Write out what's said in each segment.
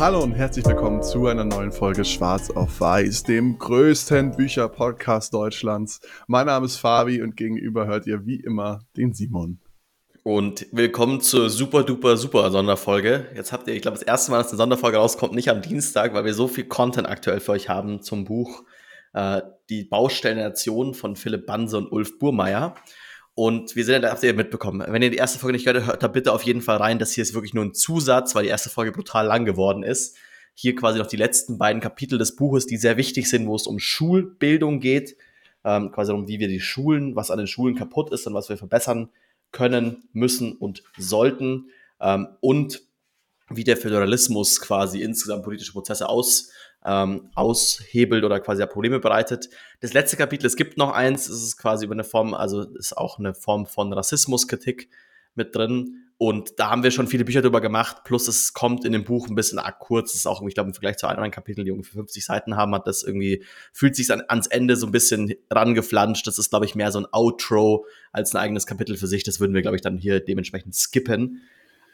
Hallo und herzlich willkommen zu einer neuen Folge Schwarz auf Weiß, dem größten Bücher-Podcast Deutschlands. Mein Name ist Fabi und gegenüber hört ihr wie immer den Simon. Und willkommen zur super duper super Sonderfolge. Jetzt habt ihr, ich glaube, das erste Mal, dass eine Sonderfolge rauskommt, nicht am Dienstag, weil wir so viel Content aktuell für euch haben zum Buch äh, Die Baustellen der Nation von Philipp Banse und Ulf Burmeier. Und wir sind, habt ihr mitbekommen. Wenn ihr die erste Folge nicht gehört habt, hört da bitte auf jeden Fall rein. Das hier ist wirklich nur ein Zusatz, weil die erste Folge brutal lang geworden ist. Hier quasi noch die letzten beiden Kapitel des Buches, die sehr wichtig sind, wo es um Schulbildung geht. Ähm, quasi um, wie wir die Schulen, was an den Schulen kaputt ist und was wir verbessern können, müssen und sollten. Ähm, und wie der Föderalismus quasi insgesamt politische Prozesse aus, ähm, aushebelt oder quasi Probleme bereitet. Das letzte Kapitel, es gibt noch eins, es ist quasi über eine Form, also ist auch eine Form von Rassismuskritik mit drin. Und da haben wir schon viele Bücher drüber gemacht, plus es kommt in dem Buch ein bisschen arg kurz. Es ist auch, ich glaube, im Vergleich zu anderen Kapiteln, die ungefähr 50 Seiten haben, hat das irgendwie, fühlt sich an, ans Ende so ein bisschen rangeflanscht. Das ist, glaube ich, mehr so ein Outro als ein eigenes Kapitel für sich. Das würden wir, glaube ich, dann hier dementsprechend skippen.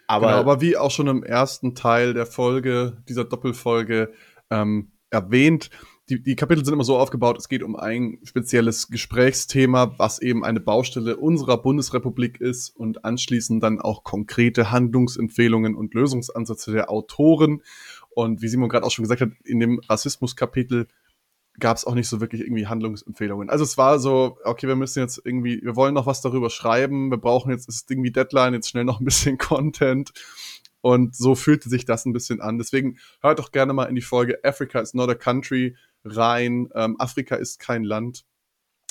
Aber, genau, aber wie auch schon im ersten Teil der Folge, dieser Doppelfolge ähm, erwähnt, die, die Kapitel sind immer so aufgebaut, es geht um ein spezielles Gesprächsthema, was eben eine Baustelle unserer Bundesrepublik ist und anschließend dann auch konkrete Handlungsempfehlungen und Lösungsansätze der Autoren. Und wie Simon gerade auch schon gesagt hat, in dem Rassismus-Kapitel gab es auch nicht so wirklich irgendwie Handlungsempfehlungen. Also es war so, okay, wir müssen jetzt irgendwie, wir wollen noch was darüber schreiben, wir brauchen jetzt, ist irgendwie Deadline, jetzt schnell noch ein bisschen Content. Und so fühlte sich das ein bisschen an. Deswegen hört doch gerne mal in die Folge Africa is not a country rein. Ähm, Afrika ist kein Land.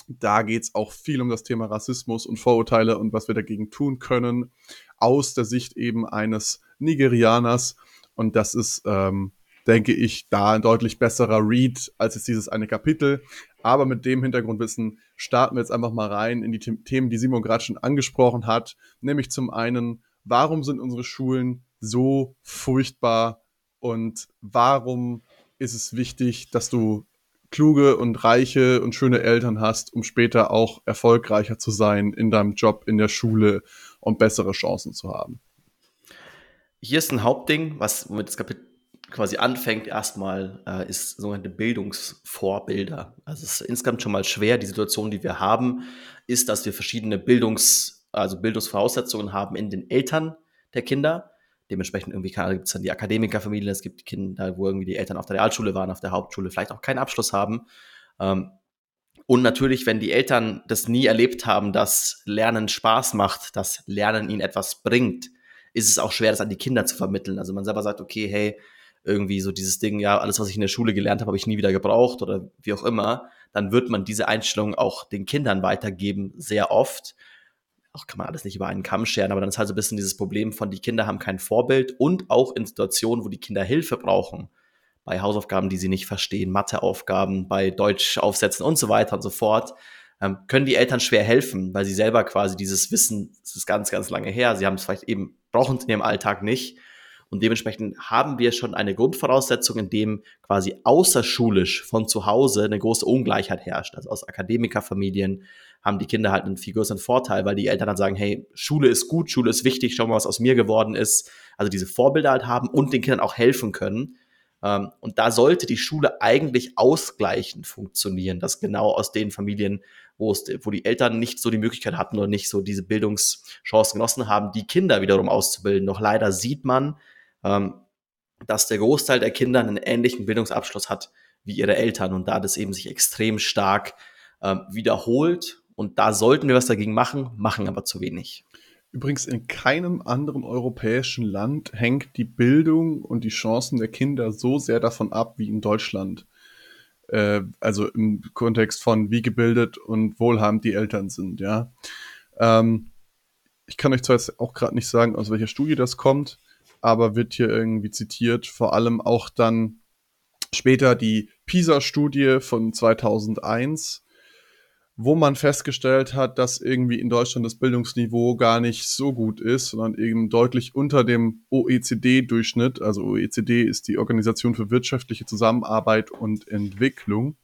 Da geht es auch viel um das Thema Rassismus und Vorurteile und was wir dagegen tun können, aus der Sicht eben eines Nigerianers. Und das ist ähm, denke ich, da ein deutlich besserer Read als jetzt dieses eine Kapitel. Aber mit dem Hintergrundwissen starten wir jetzt einfach mal rein in die Themen, die Simon gerade schon angesprochen hat. Nämlich zum einen, warum sind unsere Schulen so furchtbar und warum ist es wichtig, dass du kluge und reiche und schöne Eltern hast, um später auch erfolgreicher zu sein in deinem Job, in der Schule und bessere Chancen zu haben. Hier ist ein Hauptding, was mit das Kapitel quasi anfängt erstmal, äh, ist sogenannte Bildungsvorbilder. Also es ist insgesamt schon mal schwer. Die Situation, die wir haben, ist, dass wir verschiedene Bildungs, also Bildungsvoraussetzungen haben in den Eltern der Kinder. Dementsprechend irgendwie gibt es dann die Akademikerfamilien, es gibt Kinder, wo irgendwie die Eltern auf der Realschule waren, auf der Hauptschule, vielleicht auch keinen Abschluss haben. Ähm, und natürlich, wenn die Eltern das nie erlebt haben, dass Lernen Spaß macht, dass Lernen ihnen etwas bringt, ist es auch schwer, das an die Kinder zu vermitteln. Also man selber sagt, okay, hey, irgendwie so dieses Ding, ja, alles, was ich in der Schule gelernt habe, habe ich nie wieder gebraucht oder wie auch immer, dann wird man diese Einstellung auch den Kindern weitergeben, sehr oft. Auch kann man alles nicht über einen Kamm scheren, aber dann ist halt so ein bisschen dieses Problem von, die Kinder haben kein Vorbild und auch in Situationen, wo die Kinder Hilfe brauchen, bei Hausaufgaben, die sie nicht verstehen, Matheaufgaben, bei Deutschaufsätzen und so weiter und so fort, ähm, können die Eltern schwer helfen, weil sie selber quasi dieses Wissen, das ist ganz, ganz lange her, sie haben es vielleicht eben, brauchen es in ihrem Alltag nicht und dementsprechend haben wir schon eine Grundvoraussetzung, in dem quasi außerschulisch von zu Hause eine große Ungleichheit herrscht. Also aus Akademikerfamilien haben die Kinder halt einen viel größeren Vorteil, weil die Eltern dann sagen, hey, Schule ist gut, Schule ist wichtig, schau mal, was aus mir geworden ist. Also diese Vorbilder halt haben und den Kindern auch helfen können. Ähm, und da sollte die Schule eigentlich ausgleichend funktionieren, dass genau aus den Familien, wo, es, wo die Eltern nicht so die Möglichkeit hatten oder nicht so diese Bildungschancen genossen haben, die Kinder wiederum auszubilden. Doch leider sieht man, ähm, dass der Großteil der Kinder einen ähnlichen Bildungsabschluss hat wie ihre Eltern und da das eben sich extrem stark ähm, wiederholt und da sollten wir was dagegen machen, machen aber zu wenig. Übrigens, in keinem anderen europäischen Land hängt die Bildung und die Chancen der Kinder so sehr davon ab wie in Deutschland. Äh, also im Kontext von wie gebildet und wohlhabend die Eltern sind, ja. Ähm, ich kann euch zwar jetzt auch gerade nicht sagen, aus welcher Studie das kommt, aber wird hier irgendwie zitiert, vor allem auch dann später die PISA-Studie von 2001, wo man festgestellt hat, dass irgendwie in Deutschland das Bildungsniveau gar nicht so gut ist, sondern eben deutlich unter dem OECD-Durchschnitt. Also OECD ist die Organisation für wirtschaftliche Zusammenarbeit und Entwicklung.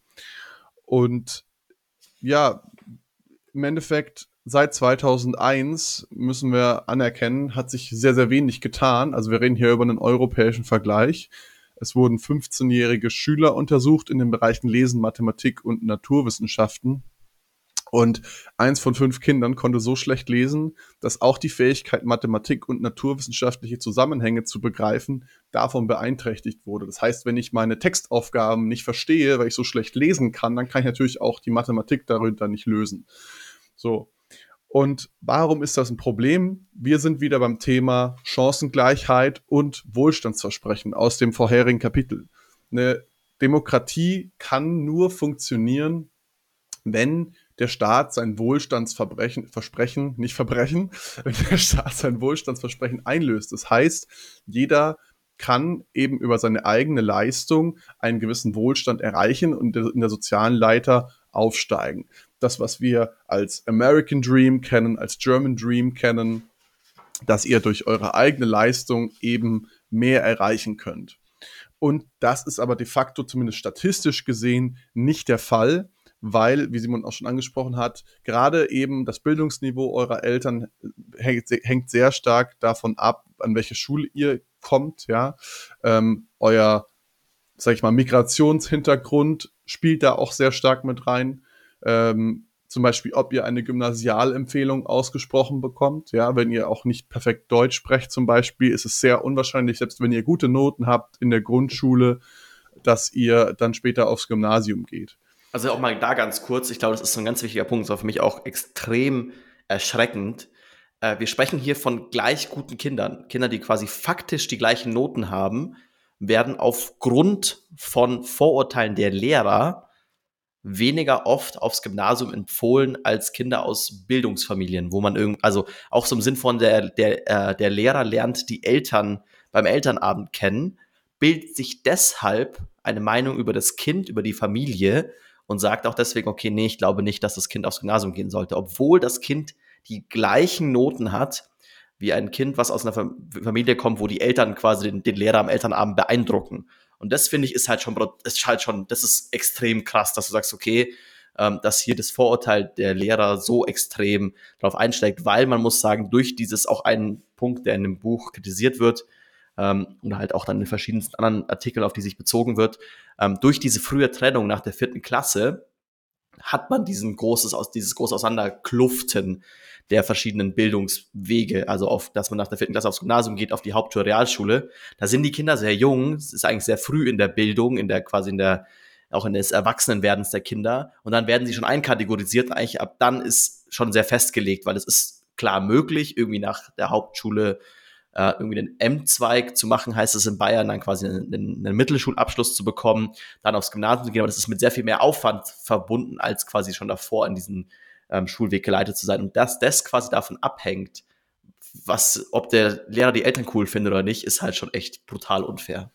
Und ja, im Endeffekt seit 2001 müssen wir anerkennen, hat sich sehr, sehr wenig getan. Also wir reden hier über einen europäischen Vergleich. Es wurden 15-jährige Schüler untersucht in den Bereichen Lesen, Mathematik und Naturwissenschaften. Und eins von fünf Kindern konnte so schlecht lesen, dass auch die Fähigkeit, Mathematik und naturwissenschaftliche Zusammenhänge zu begreifen, davon beeinträchtigt wurde. Das heißt, wenn ich meine Textaufgaben nicht verstehe, weil ich so schlecht lesen kann, dann kann ich natürlich auch die Mathematik darunter nicht lösen. So. Und warum ist das ein Problem? Wir sind wieder beim Thema Chancengleichheit und Wohlstandsversprechen aus dem vorherigen Kapitel. Eine Demokratie kann nur funktionieren, wenn der Staat sein Wohlstandsverbrechen, Versprechen, nicht Verbrechen, wenn der Staat sein Wohlstandsversprechen einlöst. Das heißt, jeder kann eben über seine eigene Leistung einen gewissen Wohlstand erreichen und in der sozialen Leiter aufsteigen. Das, was wir als American Dream kennen, als German Dream kennen, dass ihr durch eure eigene Leistung eben mehr erreichen könnt. Und das ist aber de facto, zumindest statistisch gesehen, nicht der Fall weil, wie Simon auch schon angesprochen hat, gerade eben das Bildungsniveau eurer Eltern hängt, hängt sehr stark davon ab, an welche Schule ihr kommt, ja. Ähm, euer, sag ich mal, Migrationshintergrund spielt da auch sehr stark mit rein. Ähm, zum Beispiel, ob ihr eine Gymnasialempfehlung ausgesprochen bekommt. Ja, wenn ihr auch nicht perfekt Deutsch sprecht zum Beispiel, ist es sehr unwahrscheinlich, selbst wenn ihr gute Noten habt in der Grundschule, dass ihr dann später aufs Gymnasium geht. Also auch mal da ganz kurz, ich glaube, das ist so ein ganz wichtiger Punkt, das war für mich auch extrem erschreckend. Äh, wir sprechen hier von gleich guten Kindern. Kinder, die quasi faktisch die gleichen Noten haben, werden aufgrund von Vorurteilen der Lehrer weniger oft aufs Gymnasium empfohlen als Kinder aus Bildungsfamilien, wo man irgend, also auch so im Sinn von der, der, äh, der Lehrer lernt die Eltern beim Elternabend kennen, bildet sich deshalb eine Meinung über das Kind, über die Familie und sagt auch deswegen, okay, nee, ich glaube nicht, dass das Kind aufs Gymnasium gehen sollte, obwohl das Kind die gleichen Noten hat wie ein Kind, was aus einer Familie kommt, wo die Eltern quasi den, den Lehrer am Elternabend beeindrucken. Und das finde ich ist halt schon, ist halt schon, das ist extrem krass, dass du sagst, okay, ähm, dass hier das Vorurteil der Lehrer so extrem darauf einsteigt, weil man muss sagen, durch dieses auch einen Punkt, der in dem Buch kritisiert wird, ähm, und halt auch dann in verschiedensten anderen Artikeln, auf die sich bezogen wird, ähm, durch diese frühe Trennung nach der vierten Klasse hat man diesen großes, dieses große Auseinanderkluften der verschiedenen Bildungswege, also auf, dass man nach der vierten Klasse aufs Gymnasium geht, auf die Hauptschule, Realschule. Da sind die Kinder sehr jung, es ist eigentlich sehr früh in der Bildung, in der quasi in der auch in des Erwachsenenwerdens der Kinder. Und dann werden sie schon einkategorisiert. Eigentlich ab dann ist schon sehr festgelegt, weil es ist klar möglich, irgendwie nach der Hauptschule äh, irgendwie einen M-Zweig zu machen, heißt es in Bayern dann quasi einen, einen, Mittelschulabschluss zu bekommen, dann aufs Gymnasium zu gehen. Aber das ist mit sehr viel mehr Aufwand verbunden, als quasi schon davor in diesen ähm, Schulweg geleitet zu sein. Und dass das quasi davon abhängt, was, ob der Lehrer die Eltern cool findet oder nicht, ist halt schon echt brutal unfair.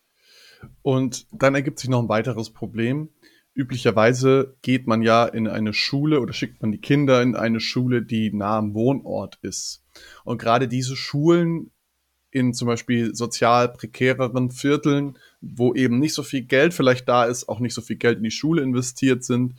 Und dann ergibt sich noch ein weiteres Problem. Üblicherweise geht man ja in eine Schule oder schickt man die Kinder in eine Schule, die nah am Wohnort ist. Und gerade diese Schulen in zum Beispiel sozial prekäreren Vierteln, wo eben nicht so viel Geld vielleicht da ist, auch nicht so viel Geld in die Schule investiert sind,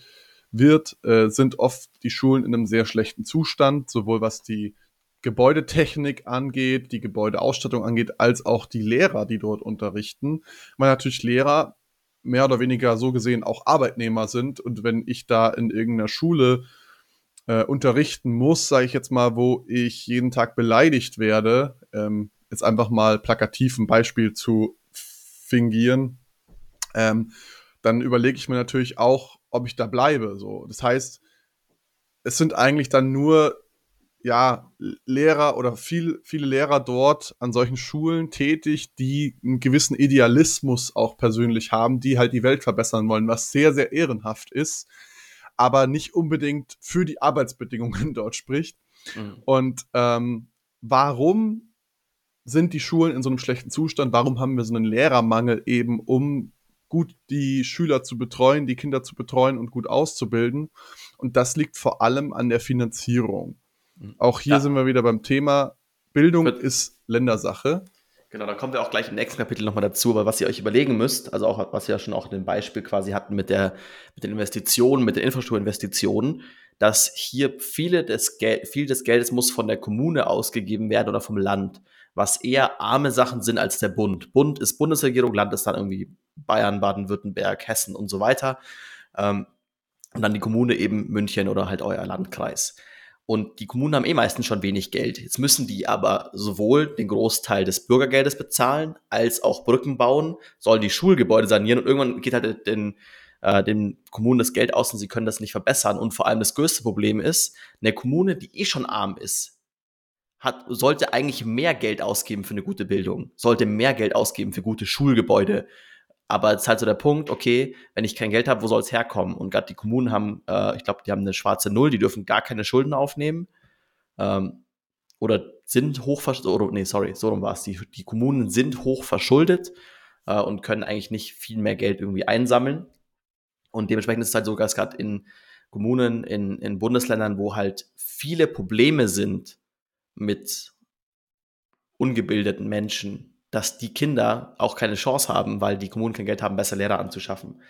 wird, äh, sind oft die Schulen in einem sehr schlechten Zustand, sowohl was die Gebäudetechnik angeht, die Gebäudeausstattung angeht, als auch die Lehrer, die dort unterrichten. Weil natürlich Lehrer mehr oder weniger so gesehen auch Arbeitnehmer sind und wenn ich da in irgendeiner Schule äh, unterrichten muss, sage ich jetzt mal, wo ich jeden Tag beleidigt werde, ähm, jetzt einfach mal plakativ ein Beispiel zu fingieren, ähm, dann überlege ich mir natürlich auch, ob ich da bleibe. So. Das heißt, es sind eigentlich dann nur ja, Lehrer oder viel, viele Lehrer dort an solchen Schulen tätig, die einen gewissen Idealismus auch persönlich haben, die halt die Welt verbessern wollen, was sehr, sehr ehrenhaft ist, aber nicht unbedingt für die Arbeitsbedingungen dort spricht. Mhm. Und ähm, warum sind die Schulen in so einem schlechten Zustand? Warum haben wir so einen Lehrermangel eben, um gut die Schüler zu betreuen, die Kinder zu betreuen und gut auszubilden? Und das liegt vor allem an der Finanzierung. Mhm. Auch hier ja. sind wir wieder beim Thema, Bildung Wird ist Ländersache. Genau, da kommen wir auch gleich im nächsten Kapitel nochmal dazu, weil was ihr euch überlegen müsst, also auch was wir ja schon auch in dem Beispiel quasi hatten mit der mit den Investitionen, mit den Infrastrukturinvestitionen, dass hier viele des Geld, viel des Geldes muss von der Kommune ausgegeben werden oder vom Land was eher arme Sachen sind als der Bund. Bund ist Bundesregierung, Land ist dann irgendwie Bayern, Baden-Württemberg, Hessen und so weiter. Ähm, und dann die Kommune eben München oder halt euer Landkreis. Und die Kommunen haben eh meistens schon wenig Geld. Jetzt müssen die aber sowohl den Großteil des Bürgergeldes bezahlen, als auch Brücken bauen, sollen die Schulgebäude sanieren und irgendwann geht halt den, äh, den Kommunen das Geld aus und sie können das nicht verbessern. Und vor allem das größte Problem ist, eine Kommune, die eh schon arm ist, hat, sollte eigentlich mehr Geld ausgeben für eine gute Bildung, sollte mehr Geld ausgeben für gute Schulgebäude, aber es ist halt so der Punkt, okay, wenn ich kein Geld habe, wo soll es herkommen? Und gerade die Kommunen haben, äh, ich glaube, die haben eine schwarze Null, die dürfen gar keine Schulden aufnehmen. Ähm, oder sind hoch oder nee, sorry, so rum war es. Die, die Kommunen sind hoch verschuldet äh, und können eigentlich nicht viel mehr Geld irgendwie einsammeln. Und dementsprechend ist es halt so, dass gerade in Kommunen, in, in Bundesländern, wo halt viele Probleme sind mit ungebildeten Menschen, dass die Kinder auch keine Chance haben, weil die Kommunen kein Geld haben, besser Lehrer anzuschaffen.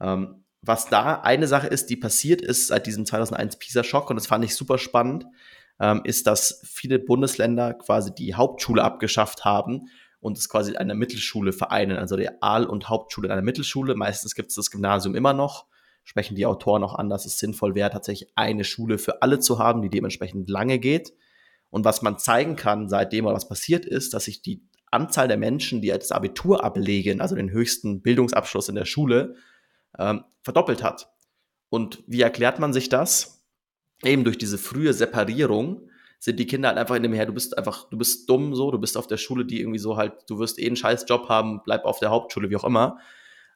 Ähm, was da eine Sache ist, die passiert ist seit diesem 2001 PISA-Schock, und das fand ich super spannend, ähm, ist, dass viele Bundesländer quasi die Hauptschule abgeschafft haben und es quasi eine Mittelschule vereinen, also Real- und Hauptschule in einer Mittelschule. Meistens gibt es das Gymnasium immer noch, sprechen die Autoren auch an, dass es sinnvoll wäre, tatsächlich eine Schule für alle zu haben, die dementsprechend lange geht. Und was man zeigen kann, seitdem was passiert ist, dass sich die Anzahl der Menschen, die das Abitur ablegen, also den höchsten Bildungsabschluss in der Schule, ähm, verdoppelt hat. Und wie erklärt man sich das? Eben durch diese frühe Separierung sind die Kinder halt einfach in dem her, du bist einfach, du bist dumm so, du bist auf der Schule, die irgendwie so halt, du wirst eh einen scheiß Job haben, bleib auf der Hauptschule, wie auch immer.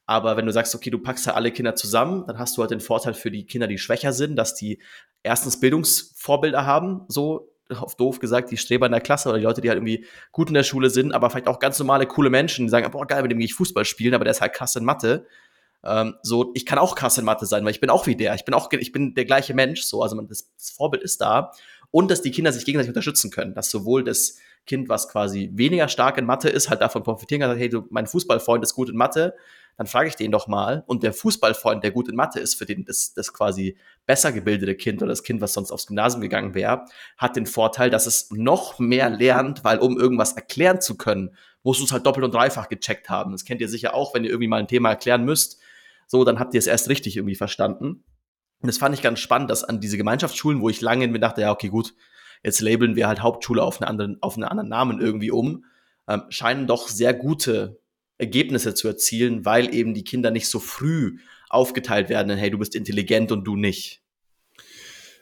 Aber wenn du sagst, okay, du packst ja alle Kinder zusammen, dann hast du halt den Vorteil für die Kinder, die schwächer sind, dass die erstens Bildungsvorbilder haben, so auf doof gesagt, die Streber in der Klasse oder die Leute, die halt irgendwie gut in der Schule sind, aber vielleicht auch ganz normale, coole Menschen, die sagen, boah, geil, mit dem gehe ich Fußball spielen, aber der ist halt krass in Mathe. Ähm, so, ich kann auch krass in Mathe sein, weil ich bin auch wie der. Ich bin auch, ich bin der gleiche Mensch, so, also das, das Vorbild ist da. Und dass die Kinder sich gegenseitig unterstützen können, dass sowohl das Kind, was quasi weniger stark in Mathe ist, halt davon profitieren kann, hey, du, mein Fußballfreund ist gut in Mathe, dann frage ich den doch mal. Und der Fußballfreund, der gut in Mathe ist, für den das, das quasi besser gebildete Kind oder das Kind, was sonst aufs Gymnasium gegangen wäre, hat den Vorteil, dass es noch mehr lernt, weil um irgendwas erklären zu können, musst du es halt doppelt und dreifach gecheckt haben. Das kennt ihr sicher auch, wenn ihr irgendwie mal ein Thema erklären müsst. So, dann habt ihr es erst richtig irgendwie verstanden. Und das fand ich ganz spannend, dass an diese Gemeinschaftsschulen, wo ich lange mir dachte, ja, okay, gut, jetzt labeln wir halt Hauptschule auf einen anderen, auf einen anderen Namen irgendwie um, ähm, scheinen doch sehr gute Ergebnisse zu erzielen, weil eben die Kinder nicht so früh aufgeteilt werden, in, hey, du bist intelligent und du nicht.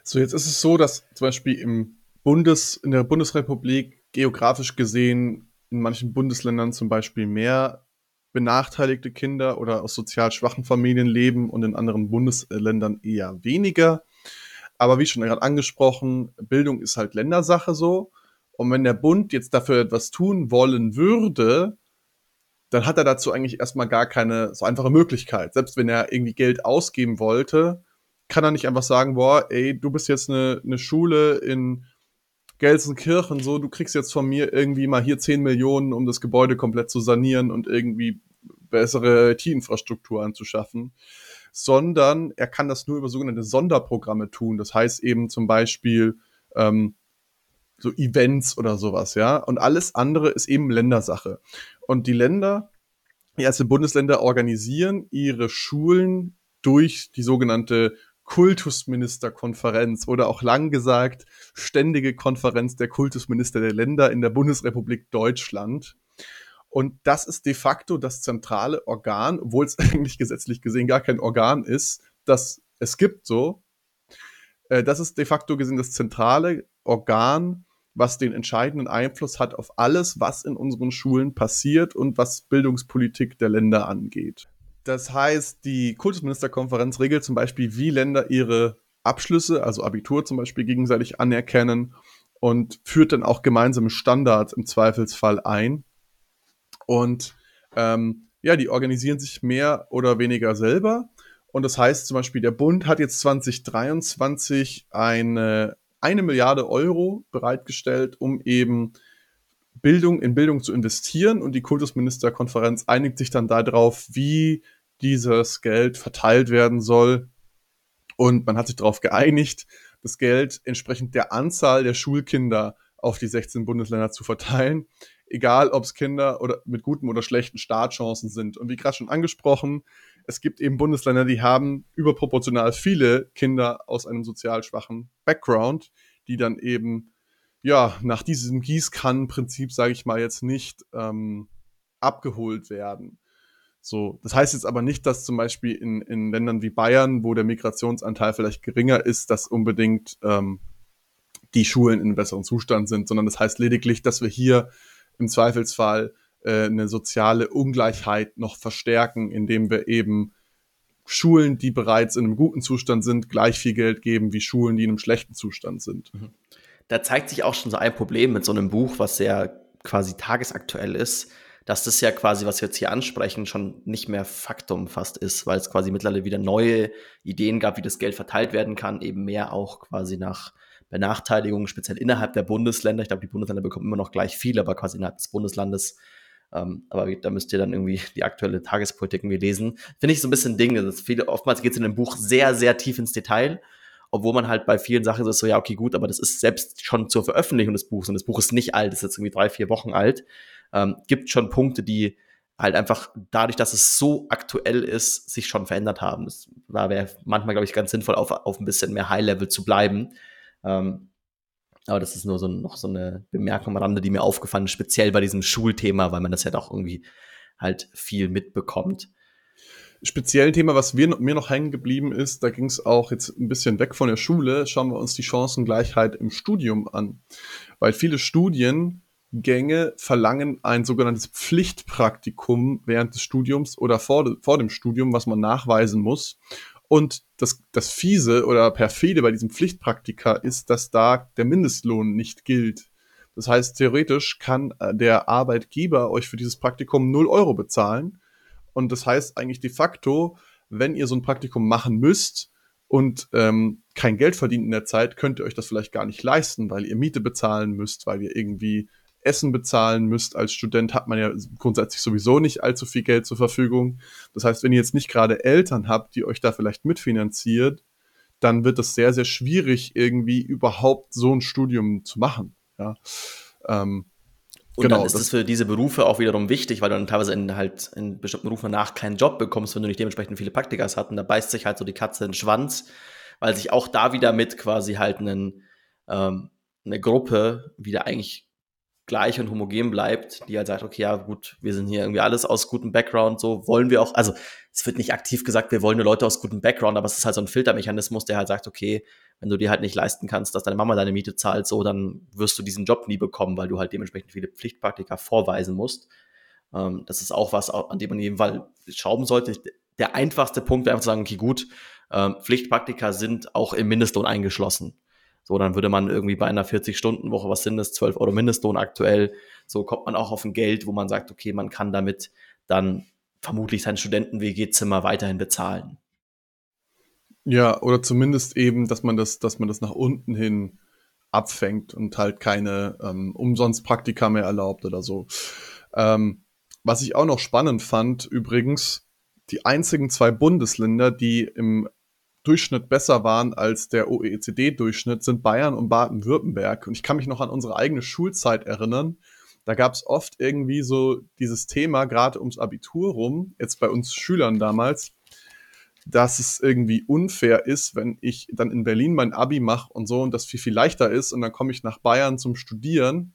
So, jetzt ist es so, dass zum Beispiel im Bundes, in der Bundesrepublik geografisch gesehen in manchen Bundesländern zum Beispiel mehr benachteiligte Kinder oder aus sozial schwachen Familien leben und in anderen Bundesländern eher weniger. Aber wie schon gerade angesprochen, Bildung ist halt Ländersache so. Und wenn der Bund jetzt dafür etwas tun wollen würde, dann hat er dazu eigentlich erstmal gar keine so einfache Möglichkeit. Selbst wenn er irgendwie Geld ausgeben wollte, kann er nicht einfach sagen, boah, ey, du bist jetzt eine, eine Schule in Gelsenkirchen, so, du kriegst jetzt von mir irgendwie mal hier 10 Millionen, um das Gebäude komplett zu sanieren und irgendwie bessere IT-Infrastruktur anzuschaffen, sondern er kann das nur über sogenannte Sonderprogramme tun. Das heißt eben zum Beispiel ähm, so Events oder sowas, ja. Und alles andere ist eben Ländersache. Und die Länder, die erste Bundesländer organisieren ihre Schulen durch die sogenannte Kultusministerkonferenz oder auch lang gesagt Ständige Konferenz der Kultusminister der Länder in der Bundesrepublik Deutschland. Und das ist de facto das zentrale Organ, obwohl es eigentlich gesetzlich gesehen gar kein Organ ist, das es gibt so. Äh, das ist de facto gesehen das zentrale Organ was den entscheidenden Einfluss hat auf alles, was in unseren Schulen passiert und was Bildungspolitik der Länder angeht. Das heißt, die Kultusministerkonferenz regelt zum Beispiel, wie Länder ihre Abschlüsse, also Abitur zum Beispiel, gegenseitig anerkennen und führt dann auch gemeinsame Standards im Zweifelsfall ein. Und ähm, ja, die organisieren sich mehr oder weniger selber. Und das heißt zum Beispiel, der Bund hat jetzt 2023 eine eine Milliarde Euro bereitgestellt, um eben Bildung in Bildung zu investieren und die Kultusministerkonferenz einigt sich dann darauf, wie dieses Geld verteilt werden soll. Und man hat sich darauf geeinigt, das Geld entsprechend der Anzahl der Schulkinder auf die 16 Bundesländer zu verteilen, egal ob es Kinder oder mit guten oder schlechten Startchancen sind. Und wie gerade schon angesprochen, es gibt eben Bundesländer, die haben überproportional viele Kinder aus einem sozial schwachen Background, die dann eben ja nach diesem Gießkannenprinzip, sage ich mal jetzt nicht, ähm, abgeholt werden. So, das heißt jetzt aber nicht, dass zum Beispiel in, in Ländern wie Bayern, wo der Migrationsanteil vielleicht geringer ist, dass unbedingt ähm, die Schulen in einem besseren Zustand sind, sondern das heißt lediglich, dass wir hier im Zweifelsfall äh, eine soziale Ungleichheit noch verstärken, indem wir eben Schulen, die bereits in einem guten Zustand sind, gleich viel Geld geben wie Schulen, die in einem schlechten Zustand sind. Mhm. Da zeigt sich auch schon so ein Problem mit so einem Buch, was sehr quasi tagesaktuell ist, dass das ja quasi, was wir jetzt hier ansprechen, schon nicht mehr Faktum fast ist, weil es quasi mittlerweile wieder neue Ideen gab, wie das Geld verteilt werden kann, eben mehr auch quasi nach Benachteiligungen, speziell innerhalb der Bundesländer. Ich glaube, die Bundesländer bekommen immer noch gleich viel, aber quasi innerhalb des Bundeslandes. Ähm, aber da müsst ihr dann irgendwie die aktuelle Tagespolitik irgendwie lesen. Finde ich so ein bisschen Ding. Das viele, oftmals geht es in dem Buch sehr, sehr tief ins Detail obwohl man halt bei vielen Sachen so ist, so, ja, okay, gut, aber das ist selbst schon zur Veröffentlichung des Buchs und das Buch ist nicht alt, ist jetzt irgendwie drei, vier Wochen alt ähm, gibt schon Punkte, die halt einfach dadurch, dass es so aktuell ist, sich schon verändert haben. Das, da wäre manchmal, glaube ich, ganz sinnvoll, auf, auf ein bisschen mehr High-Level zu bleiben. Ähm, aber das ist nur so noch so eine Bemerkung am Rande, die mir aufgefallen ist, speziell bei diesem Schulthema, weil man das ja doch irgendwie halt viel mitbekommt. Speziell Thema, was wir, mir noch hängen geblieben ist, da ging es auch jetzt ein bisschen weg von der Schule, schauen wir uns die Chancengleichheit im Studium an. Weil viele Studien Gänge verlangen ein sogenanntes Pflichtpraktikum während des Studiums oder vor, vor dem Studium, was man nachweisen muss. Und das, das Fiese oder perfide bei diesem Pflichtpraktika ist, dass da der Mindestlohn nicht gilt. Das heißt, theoretisch kann äh, der Arbeitgeber euch für dieses Praktikum 0 Euro bezahlen. Und das heißt eigentlich de facto, wenn ihr so ein Praktikum machen müsst und ähm, kein Geld verdient in der Zeit, könnt ihr euch das vielleicht gar nicht leisten, weil ihr Miete bezahlen müsst, weil ihr irgendwie Essen bezahlen müsst. Als Student hat man ja grundsätzlich sowieso nicht allzu viel Geld zur Verfügung. Das heißt, wenn ihr jetzt nicht gerade Eltern habt, die euch da vielleicht mitfinanziert, dann wird es sehr, sehr schwierig, irgendwie überhaupt so ein Studium zu machen. Ja. Ähm, und genau, dann ist es für diese Berufe auch wiederum wichtig, weil du dann teilweise in, halt in bestimmten Berufen danach keinen Job bekommst, wenn du nicht dementsprechend viele Praktikas hast. Und da beißt sich halt so die Katze in den Schwanz, weil sich auch da wieder mit quasi halt einen, ähm, eine Gruppe wieder eigentlich gleich und homogen bleibt, die halt sagt, okay, ja gut, wir sind hier irgendwie alles aus gutem Background, so wollen wir auch, also es wird nicht aktiv gesagt, wir wollen nur Leute aus gutem Background, aber es ist halt so ein Filtermechanismus, der halt sagt, okay, wenn du dir halt nicht leisten kannst, dass deine Mama deine Miete zahlt, so, dann wirst du diesen Job nie bekommen, weil du halt dementsprechend viele Pflichtpraktika vorweisen musst. Ähm, das ist auch was, an dem man in Fall schrauben sollte. Der einfachste Punkt wäre einfach zu sagen, okay, gut, ähm, Pflichtpraktika sind auch im Mindestlohn eingeschlossen. So, dann würde man irgendwie bei einer 40-Stunden-Woche, was sind das, 12 Euro Mindestlohn aktuell, so kommt man auch auf ein Geld, wo man sagt, okay, man kann damit dann vermutlich sein Studenten-WG-Zimmer weiterhin bezahlen. Ja, oder zumindest eben, dass man das, dass man das nach unten hin abfängt und halt keine ähm, umsonst Praktika mehr erlaubt oder so. Ähm, was ich auch noch spannend fand, übrigens, die einzigen zwei Bundesländer, die im Durchschnitt besser waren als der OECD-Durchschnitt, sind Bayern und Baden-Württemberg. Und ich kann mich noch an unsere eigene Schulzeit erinnern. Da gab es oft irgendwie so dieses Thema, gerade ums Abitur rum, jetzt bei uns Schülern damals, dass es irgendwie unfair ist, wenn ich dann in Berlin mein Abi mache und so und das viel, viel leichter ist und dann komme ich nach Bayern zum Studieren.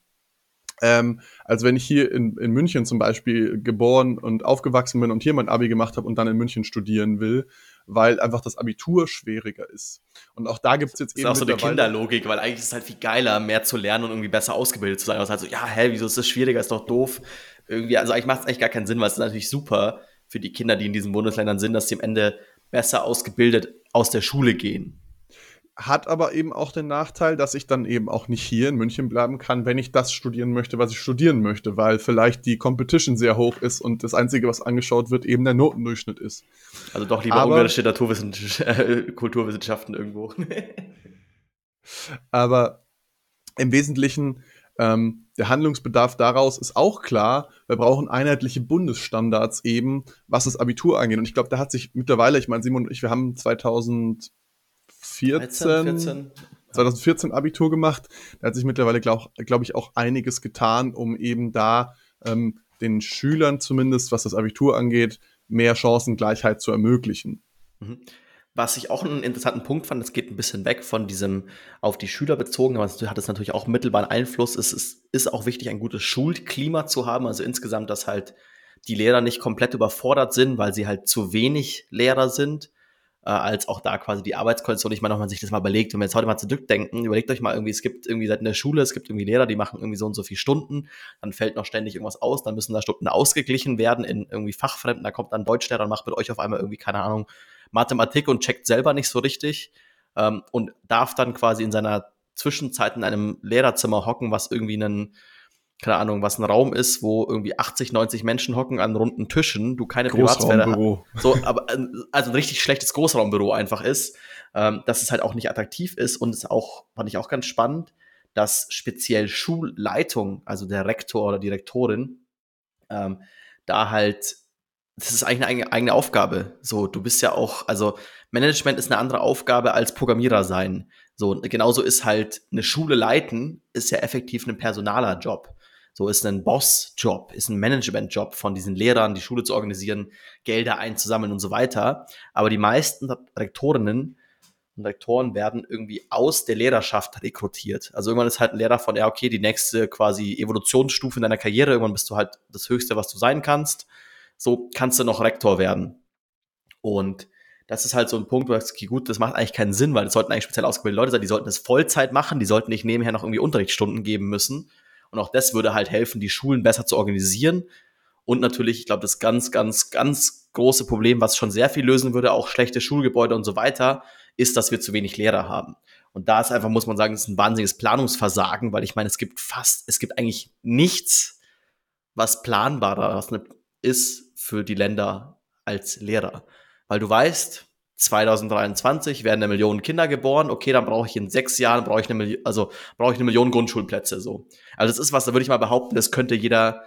Ähm, als wenn ich hier in, in München zum Beispiel geboren und aufgewachsen bin und hier mein Abi gemacht habe und dann in München studieren will weil einfach das Abitur schwieriger ist. Und auch da gibt es jetzt das eben. Das ist auch so eine Kinderlogik, weil eigentlich ist es halt viel geiler, mehr zu lernen und irgendwie besser ausgebildet zu sein. Also halt so, ja, hä, wieso ist das schwieriger? Ist doch doof. Irgendwie, also eigentlich macht es eigentlich gar keinen Sinn, weil es ist natürlich super für die Kinder, die in diesen Bundesländern sind, dass sie am Ende besser ausgebildet aus der Schule gehen hat aber eben auch den Nachteil, dass ich dann eben auch nicht hier in München bleiben kann, wenn ich das studieren möchte, was ich studieren möchte, weil vielleicht die Competition sehr hoch ist und das Einzige, was angeschaut wird, eben der Notendurchschnitt ist. Also doch lieber aber, ungarische Naturwissenschaft, äh, Kulturwissenschaften irgendwo. aber im Wesentlichen ähm, der Handlungsbedarf daraus ist auch klar. Wir brauchen einheitliche Bundesstandards eben, was das Abitur angeht. Und ich glaube, da hat sich mittlerweile, ich meine, Simon und ich, wir haben 2000 14, 13, 14. 2014 Abitur gemacht. Da hat sich mittlerweile, glaube glaub ich, auch einiges getan, um eben da ähm, den Schülern zumindest, was das Abitur angeht, mehr Chancengleichheit zu ermöglichen. Mhm. Was ich auch einen interessanten Punkt fand, es geht ein bisschen weg von diesem auf die Schüler bezogen, aber es hat es natürlich auch mittelbaren Einfluss. Es ist, ist auch wichtig, ein gutes Schulklima zu haben. Also insgesamt, dass halt die Lehrer nicht komplett überfordert sind, weil sie halt zu wenig Lehrer sind, äh, als auch da quasi die Arbeitskondition. Ich meine, wenn man sich das mal überlegt, wenn wir jetzt heute mal zurückdenken, überlegt euch mal irgendwie, es gibt irgendwie seit in der Schule, es gibt irgendwie Lehrer, die machen irgendwie so und so viele Stunden, dann fällt noch ständig irgendwas aus, dann müssen da Stunden ausgeglichen werden in irgendwie Fachfremden, da kommt dann Deutschlehrer und macht mit euch auf einmal irgendwie, keine Ahnung, Mathematik und checkt selber nicht so richtig ähm, und darf dann quasi in seiner Zwischenzeit in einem Lehrerzimmer hocken, was irgendwie einen, keine Ahnung, was ein Raum ist, wo irgendwie 80, 90 Menschen hocken an runden Tischen, du keine Privatsphäre so, aber äh, also ein richtig schlechtes Großraumbüro einfach ist, ähm, dass es halt auch nicht attraktiv ist und es auch fand ich auch ganz spannend, dass speziell Schulleitung, also der Rektor oder die Rektorin, ähm, da halt das ist eigentlich eine eigene Aufgabe. So, du bist ja auch, also Management ist eine andere Aufgabe als Programmierer sein. So, genauso ist halt eine Schule leiten, ist ja effektiv ein personaler Job. So ist ein Boss-Job, ist ein Management-Job von diesen Lehrern, die Schule zu organisieren, Gelder einzusammeln und so weiter. Aber die meisten Rektorinnen und Rektoren werden irgendwie aus der Lehrerschaft rekrutiert. Also irgendwann ist halt ein Lehrer von, ja, okay, die nächste quasi Evolutionsstufe in deiner Karriere, irgendwann bist du halt das Höchste, was du sein kannst so kannst du noch Rektor werden. Und das ist halt so ein Punkt, wo sagst, okay, gut, das macht eigentlich keinen Sinn, weil das sollten eigentlich speziell ausgebildete Leute sein, die sollten das Vollzeit machen, die sollten nicht nebenher noch irgendwie Unterrichtsstunden geben müssen. Und auch das würde halt helfen, die Schulen besser zu organisieren. Und natürlich, ich glaube, das ganz, ganz, ganz große Problem, was schon sehr viel lösen würde, auch schlechte Schulgebäude und so weiter, ist, dass wir zu wenig Lehrer haben. Und da ist einfach, muss man sagen, ist ein wahnsinniges Planungsversagen, weil ich meine, es gibt fast, es gibt eigentlich nichts, was planbarer ist für die Länder als Lehrer. Weil du weißt, 2023 werden eine Million Kinder geboren. Okay, dann brauche ich in sechs Jahren brauche ich eine Million, also brauche ich eine Million Grundschulplätze. So, also das ist was, da würde ich mal behaupten, das könnte jeder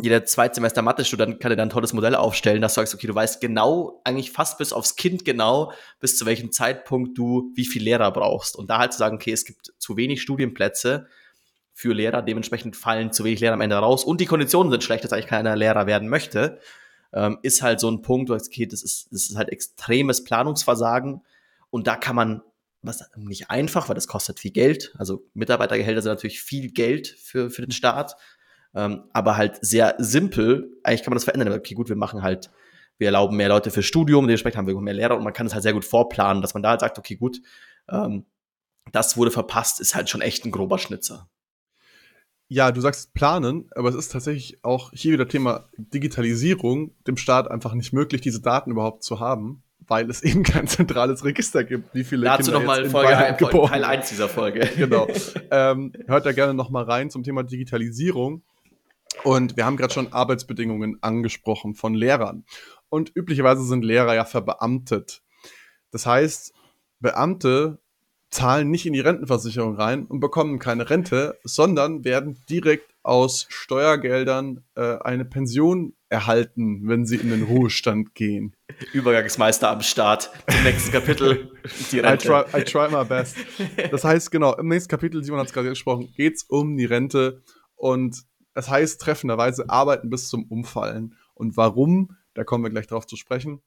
jeder Zweitsemester Mathe-Student kann dir dann ein tolles Modell aufstellen, dass du sagst, okay, du weißt genau, eigentlich fast bis aufs Kind genau, bis zu welchem Zeitpunkt du wie viel Lehrer brauchst. Und da halt zu sagen, okay, es gibt zu wenig Studienplätze, für Lehrer. Dementsprechend fallen zu wenig Lehrer am Ende raus und die Konditionen sind schlecht, dass eigentlich keiner Lehrer werden möchte. Ähm, ist halt so ein Punkt, wo es geht, das ist, das ist halt extremes Planungsversagen und da kann man was nicht einfach, weil das kostet viel Geld. Also Mitarbeitergehälter sind natürlich viel Geld für, für den Staat, ähm, aber halt sehr simpel. Eigentlich kann man das verändern. Okay, gut, wir machen halt, wir erlauben mehr Leute für Studium, dementsprechend haben wir mehr Lehrer und man kann es halt sehr gut vorplanen, dass man da halt sagt, okay, gut, ähm, das wurde verpasst, ist halt schon echt ein grober Schnitzer. Ja, du sagst planen, aber es ist tatsächlich auch hier wieder Thema Digitalisierung, dem Staat einfach nicht möglich, diese Daten überhaupt zu haben, weil es eben kein zentrales Register gibt, wie viele Dazu nochmal Folge ein, Teil 1 dieser Folge. genau. ähm, hört da gerne nochmal rein zum Thema Digitalisierung. Und wir haben gerade schon Arbeitsbedingungen angesprochen von Lehrern. Und üblicherweise sind Lehrer ja verbeamtet. Das heißt, Beamte zahlen nicht in die Rentenversicherung rein und bekommen keine Rente, sondern werden direkt aus Steuergeldern äh, eine Pension erhalten, wenn sie in den Ruhestand gehen. Übergangsmeister am Start. Im nächsten Kapitel die Rente. I try, I try my best. Das heißt, genau, im nächsten Kapitel, Simon hat es gerade gesprochen, geht es um die Rente und das heißt treffenderweise arbeiten bis zum Umfallen. Und warum, da kommen wir gleich drauf zu sprechen.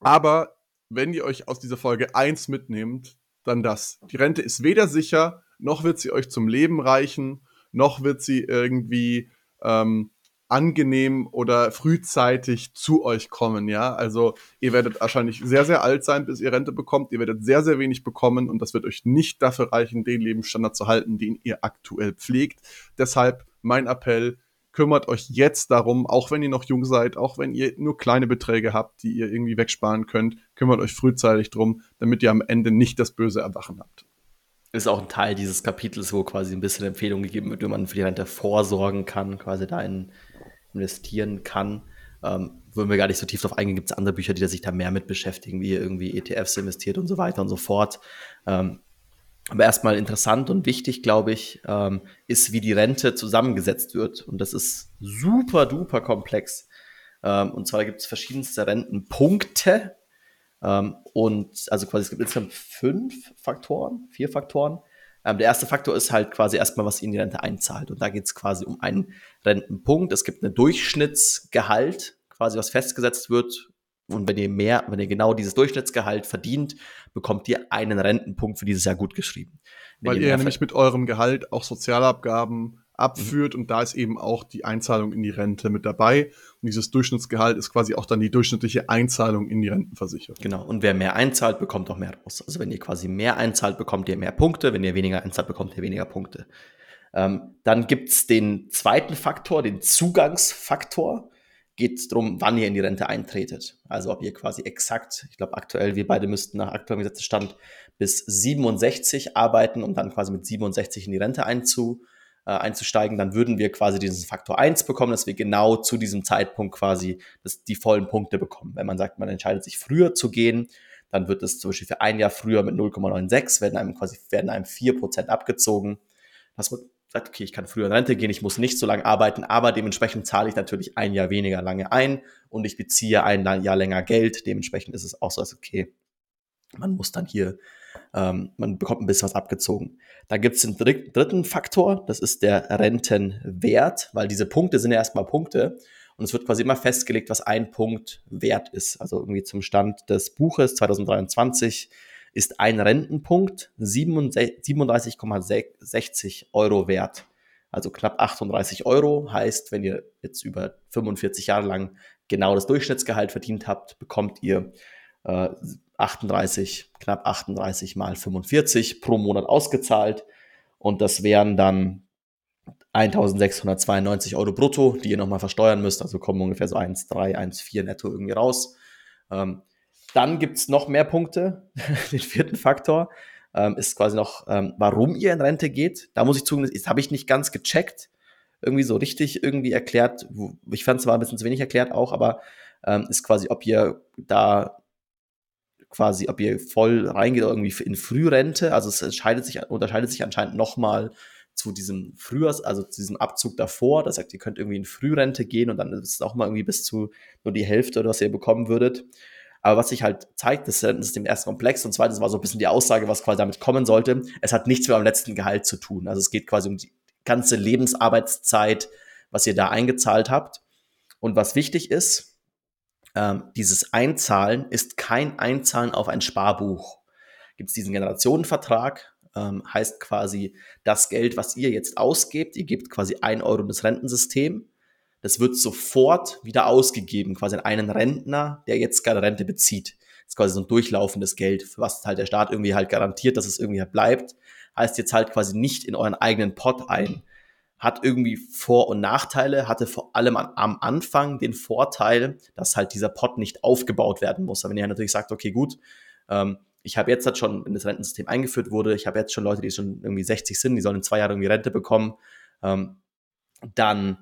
Aber wenn ihr euch aus dieser Folge eins mitnehmt, dann das. Die Rente ist weder sicher, noch wird sie euch zum Leben reichen, noch wird sie irgendwie ähm, angenehm oder frühzeitig zu euch kommen, ja. Also ihr werdet wahrscheinlich sehr, sehr alt sein, bis ihr Rente bekommt. Ihr werdet sehr, sehr wenig bekommen und das wird euch nicht dafür reichen, den Lebensstandard zu halten, den ihr aktuell pflegt. Deshalb mein Appell, kümmert euch jetzt darum, auch wenn ihr noch jung seid, auch wenn ihr nur kleine Beträge habt, die ihr irgendwie wegsparen könnt, kümmert euch frühzeitig drum, damit ihr am Ende nicht das böse Erwachen habt. Ist auch ein Teil dieses Kapitels, wo quasi ein bisschen Empfehlung gegeben wird, wie man für die Rente vorsorgen kann, quasi da in, investieren kann. Ähm, würden wir gar nicht so tief drauf eingehen, gibt es andere Bücher, die sich da mehr mit beschäftigen, wie ihr irgendwie ETFs investiert und so weiter und so fort. Ähm, aber erstmal interessant und wichtig, glaube ich, ähm, ist, wie die Rente zusammengesetzt wird. Und das ist super duper komplex. Ähm, und zwar gibt es verschiedenste Rentenpunkte. Ähm, und also quasi es gibt insgesamt fünf Faktoren, vier Faktoren. Ähm, der erste Faktor ist halt quasi erstmal, was in die Rente einzahlt. Und da geht es quasi um einen Rentenpunkt. Es gibt ein Durchschnittsgehalt, quasi was festgesetzt wird. Und wenn ihr mehr, wenn ihr genau dieses Durchschnittsgehalt verdient, bekommt ihr einen Rentenpunkt für dieses Jahr gut geschrieben. Weil ihr, ihr nämlich mit eurem Gehalt auch Sozialabgaben abführt mhm. und da ist eben auch die Einzahlung in die Rente mit dabei. Und dieses Durchschnittsgehalt ist quasi auch dann die durchschnittliche Einzahlung in die Rentenversicherung. Genau. Und wer mehr einzahlt, bekommt auch mehr raus. Also wenn ihr quasi mehr einzahlt, bekommt ihr mehr Punkte. Wenn ihr weniger einzahlt, bekommt ihr weniger Punkte. Ähm, dann gibt's den zweiten Faktor, den Zugangsfaktor. Geht es darum, wann ihr in die Rente eintretet. Also ob ihr quasi exakt, ich glaube aktuell, wir beide müssten nach aktuellem Gesetzesstand bis 67 arbeiten, um dann quasi mit 67 in die Rente einzu, äh, einzusteigen, dann würden wir quasi diesen Faktor 1 bekommen, dass wir genau zu diesem Zeitpunkt quasi das, die vollen Punkte bekommen. Wenn man sagt, man entscheidet sich früher zu gehen, dann wird es zum Beispiel für ein Jahr früher mit 0,96 werden einem quasi werden einem 4% abgezogen. Dass man sagt, okay, ich kann früher in Rente gehen, ich muss nicht so lange arbeiten, aber dementsprechend zahle ich natürlich ein Jahr weniger lange ein und ich beziehe ein Jahr länger Geld. Dementsprechend ist es auch so, dass okay, man muss dann hier ähm, man bekommt ein bisschen was abgezogen. Da gibt es den dritten Faktor, das ist der Rentenwert, weil diese Punkte sind ja erstmal Punkte und es wird quasi immer festgelegt, was ein Punkt wert ist. Also irgendwie zum Stand des Buches 2023 ist ein Rentenpunkt 37,60 Euro wert. Also knapp 38 Euro heißt, wenn ihr jetzt über 45 Jahre lang genau das Durchschnittsgehalt verdient habt, bekommt ihr äh, 38, knapp 38 mal 45 pro Monat ausgezahlt. Und das wären dann 1692 Euro brutto, die ihr nochmal versteuern müsst. Also kommen ungefähr so 1,3, 1,4 netto irgendwie raus. Ähm, dann gibt's noch mehr Punkte. Den vierten Faktor ähm, ist quasi noch, ähm, warum ihr in Rente geht. Da muss ich zugeben, das habe ich nicht ganz gecheckt. Irgendwie so richtig irgendwie erklärt. Ich fand es zwar ein bisschen zu wenig erklärt auch, aber ähm, ist quasi, ob ihr da quasi, ob ihr voll reingeht oder irgendwie in Frührente. Also es entscheidet sich, unterscheidet sich anscheinend nochmal zu diesem Frühjahrs, also zu diesem Abzug davor. Das sagt, ihr könnt irgendwie in Frührente gehen und dann ist es auch mal irgendwie bis zu nur die Hälfte oder was ihr bekommen würdet. Aber was sich halt zeigt, das Rentensystem erst komplex und zweitens war so ein bisschen die Aussage, was quasi damit kommen sollte. Es hat nichts mit eurem letzten Gehalt zu tun. Also es geht quasi um die ganze Lebensarbeitszeit, was ihr da eingezahlt habt. Und was wichtig ist, ähm, dieses Einzahlen ist kein Einzahlen auf ein Sparbuch. Gibt es diesen Generationenvertrag, ähm, heißt quasi, das Geld, was ihr jetzt ausgebt, ihr gebt quasi ein Euro in das Rentensystem, das wird sofort wieder ausgegeben, quasi an einen Rentner, der jetzt gerade Rente bezieht. Das ist quasi so ein durchlaufendes Geld, für was halt der Staat irgendwie halt garantiert, dass es irgendwie halt bleibt. Heißt jetzt halt quasi nicht in euren eigenen Pot ein, hat irgendwie Vor- und Nachteile, hatte vor allem am Anfang den Vorteil, dass halt dieser Pot nicht aufgebaut werden muss. Aber wenn ihr natürlich sagt, okay, gut, ähm, ich habe jetzt halt schon, wenn das Rentensystem eingeführt wurde, ich habe jetzt schon Leute, die schon irgendwie 60 sind, die sollen in zwei Jahren irgendwie Rente bekommen, ähm, dann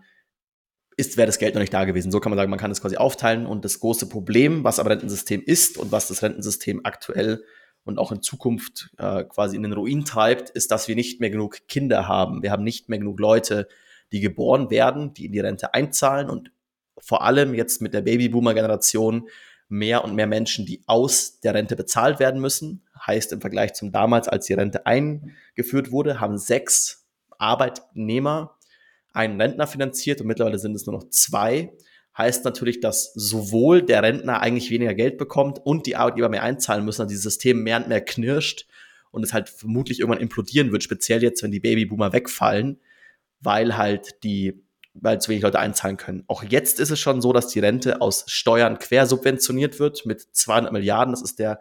ist, wäre das Geld noch nicht da gewesen. So kann man sagen, man kann es quasi aufteilen. Und das große Problem, was am Rentensystem ist und was das Rentensystem aktuell und auch in Zukunft äh, quasi in den Ruin treibt, ist, dass wir nicht mehr genug Kinder haben. Wir haben nicht mehr genug Leute, die geboren werden, die in die Rente einzahlen und vor allem jetzt mit der Babyboomer-Generation mehr und mehr Menschen, die aus der Rente bezahlt werden müssen. Heißt im Vergleich zum damals, als die Rente eingeführt wurde, haben sechs Arbeitnehmer einen Rentner finanziert und mittlerweile sind es nur noch zwei heißt natürlich, dass sowohl der Rentner eigentlich weniger Geld bekommt und die Arbeitgeber mehr einzahlen müssen, also dieses System mehr und mehr knirscht und es halt vermutlich irgendwann implodieren wird, speziell jetzt, wenn die Babyboomer wegfallen, weil halt die, weil zu wenig Leute einzahlen können. Auch jetzt ist es schon so, dass die Rente aus Steuern quersubventioniert wird mit 200 Milliarden. Das ist der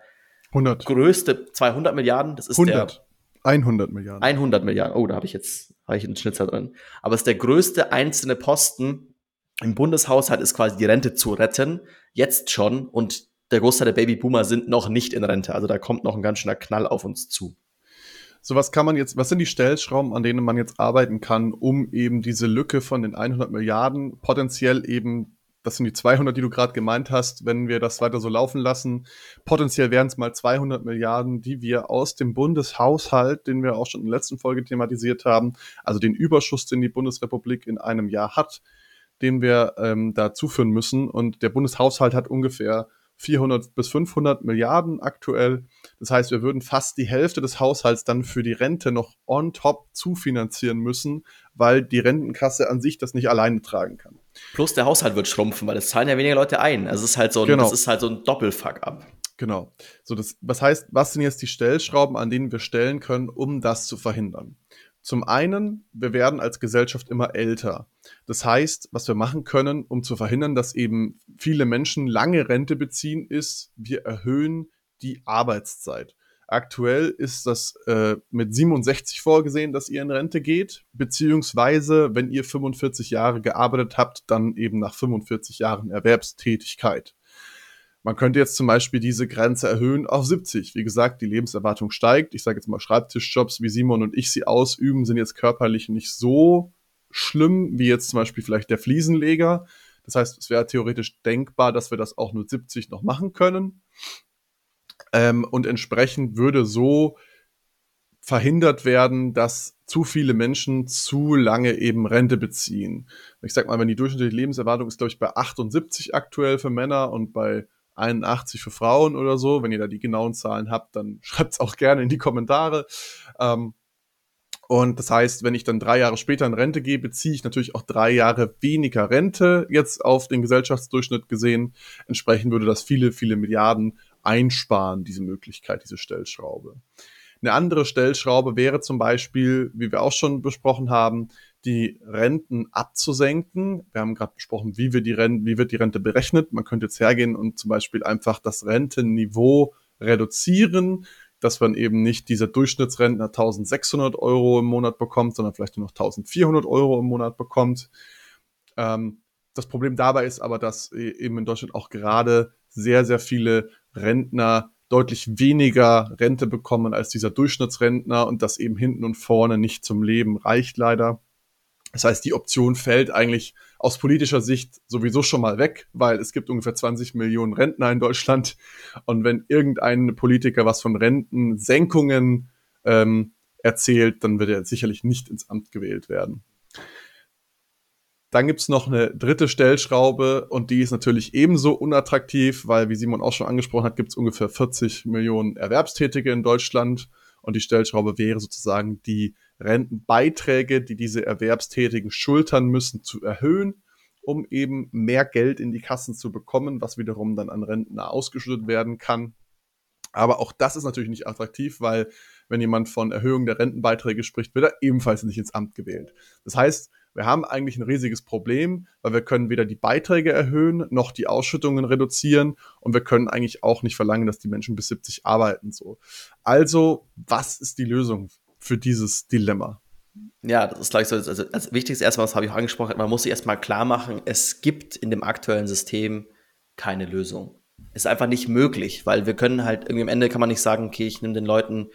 100. größte, 200 Milliarden. Das ist 100. der 100 Milliarden. 100 Milliarden. Oh, da habe ich jetzt habe ich einen Schnitzer drin. Aber es ist der größte einzelne Posten im Bundeshaushalt ist quasi die Rente zu retten, jetzt schon. Und der Großteil der Babyboomer sind noch nicht in Rente. Also da kommt noch ein ganz schöner Knall auf uns zu. So, was kann man jetzt, was sind die Stellschrauben, an denen man jetzt arbeiten kann, um eben diese Lücke von den 100 Milliarden potenziell eben, das sind die 200, die du gerade gemeint hast, wenn wir das weiter so laufen lassen, potenziell wären es mal 200 Milliarden, die wir aus dem Bundeshaushalt, den wir auch schon in der letzten Folge thematisiert haben, also den Überschuss, den die Bundesrepublik in einem Jahr hat, den wir ähm, da zuführen müssen. Und der Bundeshaushalt hat ungefähr 400 bis 500 Milliarden aktuell. Das heißt, wir würden fast die Hälfte des Haushalts dann für die Rente noch on top zufinanzieren müssen, weil die Rentenkasse an sich das nicht alleine tragen kann. Plus der Haushalt wird schrumpfen, weil es zahlen ja weniger Leute ein. Also es ist halt so ein, genau. das ist halt so ein Doppelfuck ab. Genau. So das, was heißt, was sind jetzt die Stellschrauben, an denen wir stellen können, um das zu verhindern? Zum einen, wir werden als Gesellschaft immer älter. Das heißt, was wir machen können, um zu verhindern, dass eben viele Menschen lange Rente beziehen, ist, wir erhöhen die Arbeitszeit. Aktuell ist das äh, mit 67 vorgesehen, dass ihr in Rente geht, beziehungsweise wenn ihr 45 Jahre gearbeitet habt, dann eben nach 45 Jahren Erwerbstätigkeit. Man könnte jetzt zum Beispiel diese Grenze erhöhen auf 70. Wie gesagt, die Lebenserwartung steigt. Ich sage jetzt mal, Schreibtischjobs, wie Simon und ich sie ausüben, sind jetzt körperlich nicht so schlimm wie jetzt zum Beispiel vielleicht der Fliesenleger. Das heißt, es wäre theoretisch denkbar, dass wir das auch nur 70 noch machen können. Ähm, und entsprechend würde so verhindert werden, dass zu viele Menschen zu lange eben Rente beziehen. Ich sag mal, wenn die durchschnittliche Lebenserwartung ist, glaube ich, bei 78 aktuell für Männer und bei 81 für Frauen oder so. Wenn ihr da die genauen Zahlen habt, dann schreibt es auch gerne in die Kommentare. Ähm, und das heißt, wenn ich dann drei Jahre später in Rente gehe, beziehe ich natürlich auch drei Jahre weniger Rente jetzt auf den Gesellschaftsdurchschnitt gesehen. Entsprechend würde das viele, viele Milliarden einsparen, diese Möglichkeit, diese Stellschraube. Eine andere Stellschraube wäre zum Beispiel, wie wir auch schon besprochen haben, die Renten abzusenken. Wir haben gerade besprochen, wie, wir die Rente, wie wird die Rente berechnet. Man könnte jetzt hergehen und zum Beispiel einfach das Rentenniveau reduzieren, dass man eben nicht dieser Durchschnittsrentner 1600 Euro im Monat bekommt, sondern vielleicht nur noch 1400 Euro im Monat bekommt. Ähm, das Problem dabei ist aber, dass e-, eben in Deutschland auch gerade sehr, sehr viele Rentner deutlich weniger Rente bekommen als dieser Durchschnittsrentner und das eben hinten und vorne nicht zum Leben reicht leider. Das heißt, die Option fällt eigentlich aus politischer Sicht sowieso schon mal weg, weil es gibt ungefähr 20 Millionen Rentner in Deutschland. Und wenn irgendein Politiker was von Rentensenkungen ähm, erzählt, dann wird er sicherlich nicht ins Amt gewählt werden. Dann gibt's noch eine dritte Stellschraube und die ist natürlich ebenso unattraktiv, weil, wie Simon auch schon angesprochen hat, gibt's ungefähr 40 Millionen Erwerbstätige in Deutschland. Und die Stellschraube wäre sozusagen die Rentenbeiträge, die diese Erwerbstätigen schultern müssen, zu erhöhen, um eben mehr Geld in die Kassen zu bekommen, was wiederum dann an Rentner ausgeschüttet werden kann. Aber auch das ist natürlich nicht attraktiv, weil wenn jemand von Erhöhung der Rentenbeiträge spricht, wird er ebenfalls nicht ins Amt gewählt. Das heißt, wir haben eigentlich ein riesiges Problem, weil wir können weder die Beiträge erhöhen, noch die Ausschüttungen reduzieren und wir können eigentlich auch nicht verlangen, dass die Menschen bis 70 arbeiten, so. Also, was ist die Lösung für dieses Dilemma? Ja, das ist gleich so. Also, als wichtigstes erstmal, was habe ich auch angesprochen, man muss sich erstmal klar machen, es gibt in dem aktuellen System keine Lösung. Ist einfach nicht möglich, weil wir können halt irgendwie am Ende kann man nicht sagen, okay, ich nehme den Leuten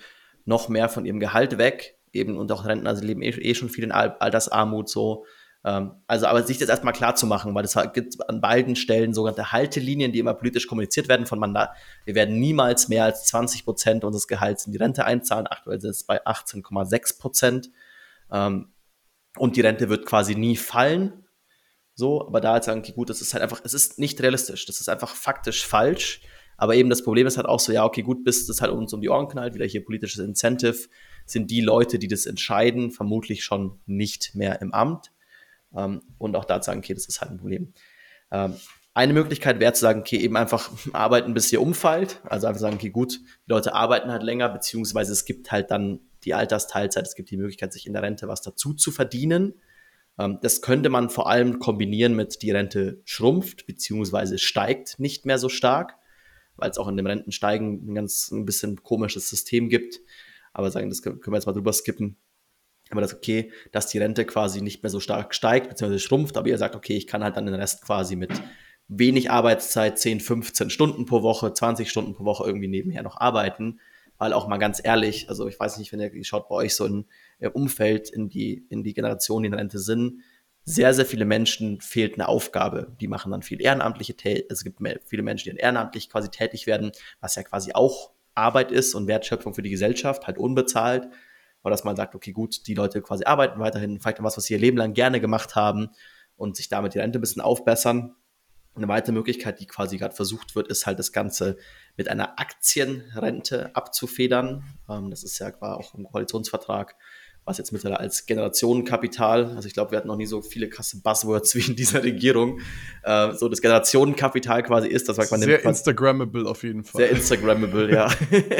noch mehr von ihrem Gehalt weg, eben und auch Rentner, also leben eh, eh schon viel in Altersarmut so. Ähm, also, aber sich das erstmal klar zu machen, weil es gibt an beiden Stellen sogenannte Haltelinien, die immer politisch kommuniziert werden von Mandat. Wir werden niemals mehr als 20 Prozent unseres Gehalts in die Rente einzahlen. Aktuell sind es bei 18,6 Prozent. Ähm, und die Rente wird quasi nie fallen. So, aber da halt sagen, okay, gut, das ist halt einfach, es ist nicht realistisch. Das ist einfach faktisch falsch. Aber eben das Problem ist halt auch so, ja, okay, gut, bis das halt uns um die Ohren knallt, wieder hier politisches Incentive, sind die Leute, die das entscheiden, vermutlich schon nicht mehr im Amt. Ähm, und auch da sagen, okay, das ist halt ein Problem. Ähm, eine Möglichkeit wäre zu sagen, okay, eben einfach arbeiten, bis ihr umfällt. Also einfach sagen, okay, gut, die Leute arbeiten halt länger, beziehungsweise es gibt halt dann die Altersteilzeit, es gibt die Möglichkeit, sich in der Rente was dazu zu verdienen. Ähm, das könnte man vor allem kombinieren mit, die Rente schrumpft, beziehungsweise steigt nicht mehr so stark, weil es auch in dem Rentensteigen ein ganz ein bisschen komisches System gibt. Aber sagen, das können wir jetzt mal drüber skippen aber das okay, dass die Rente quasi nicht mehr so stark steigt, beziehungsweise schrumpft, aber ihr sagt, okay, ich kann halt dann den Rest quasi mit wenig Arbeitszeit, 10, 15 Stunden pro Woche, 20 Stunden pro Woche irgendwie nebenher noch arbeiten, weil auch mal ganz ehrlich, also ich weiß nicht, wenn ihr schaut bei euch so in, im Umfeld, in die, in die Generation, die in Rente sind, sehr, sehr viele Menschen fehlt eine Aufgabe. Die machen dann viel ehrenamtliche Tätigkeit. Es gibt viele Menschen, die dann ehrenamtlich quasi tätig werden, was ja quasi auch Arbeit ist und Wertschöpfung für die Gesellschaft, halt unbezahlt. Oder dass man sagt, okay, gut, die Leute quasi arbeiten weiterhin, vielleicht was, was sie ihr Leben lang gerne gemacht haben und sich damit die Rente ein bisschen aufbessern. Eine weitere Möglichkeit, die quasi gerade versucht wird, ist halt das Ganze mit einer Aktienrente abzufedern. Ähm, das ist ja auch im Koalitionsvertrag was jetzt mittlerweile als Generationenkapital, also ich glaube, wir hatten noch nie so viele krasse Buzzwords wie in dieser Regierung, äh, so das Generationenkapital quasi ist, dass man sehr Instagrammable auf jeden Fall. Sehr Instagrammable, ja.